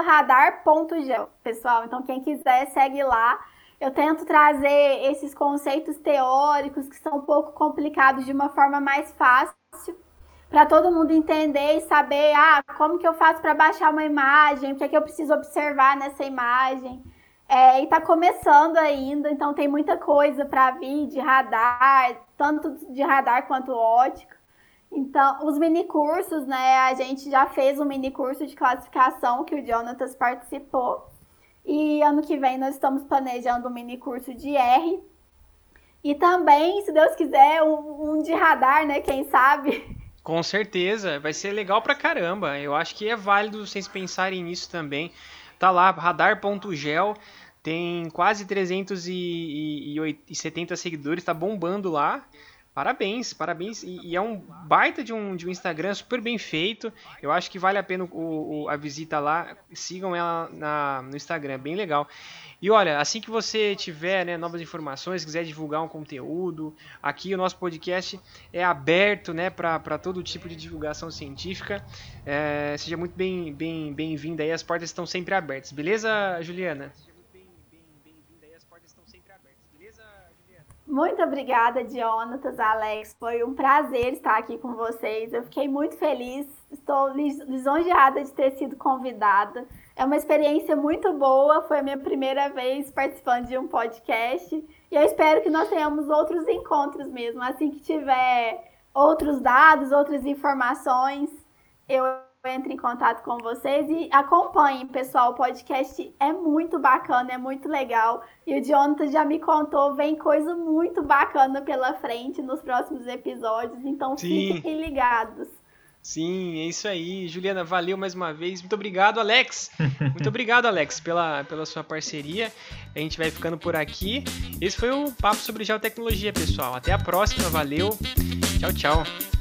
radar.gel, pessoal. Então, quem quiser, segue lá. Eu tento trazer esses conceitos teóricos que são um pouco complicados de uma forma mais fácil para todo mundo entender e saber, ah, como que eu faço para baixar uma imagem, o que é que eu preciso observar nessa imagem. É, e está começando ainda, então tem muita coisa para vir de radar, tanto de radar quanto ótica. Então, os mini cursos, né? A gente já fez um mini curso de classificação que o Jonatas participou. E ano que vem nós estamos planejando um mini curso de R. E também, se Deus quiser, um, um de radar, né? Quem sabe? Com certeza, vai ser legal pra caramba. Eu acho que é válido vocês pensarem nisso também. Tá lá, radar.gel, tem quase 370 seguidores, tá bombando lá. Parabéns, parabéns. E, e, é um baita de um, de um Instagram super bem feito. Eu acho que vale a pena o, o, a visita lá. Sigam ela na, no Instagram, é bem legal. E olha, assim que você tiver né, novas informações, quiser divulgar um conteúdo, aqui o nosso podcast é aberto né, para todo tipo de divulgação científica. É, seja muito bem-vinda bem, bem aí, as portas estão sempre abertas. Beleza, Juliana? Muito obrigada, Jonatas, Alex. Foi um prazer estar aqui com vocês. Eu fiquei muito feliz, estou lisonjeada de ter sido convidada. É uma experiência muito boa, foi a minha primeira vez participando de um podcast. E eu espero que nós tenhamos outros encontros mesmo. Assim que tiver outros dados, outras informações, eu entro em contato com vocês e acompanhem, pessoal. O podcast é muito bacana, é muito legal. E o Jonathan já me contou, vem coisa muito bacana pela frente nos próximos episódios. Então Sim. fiquem ligados. Sim, é isso aí. Juliana, valeu mais uma vez. Muito obrigado, Alex. Muito obrigado, Alex, pela, pela sua parceria. A gente vai ficando por aqui. Esse foi o Papo sobre Geotecnologia, pessoal. Até a próxima. Valeu. Tchau. tchau.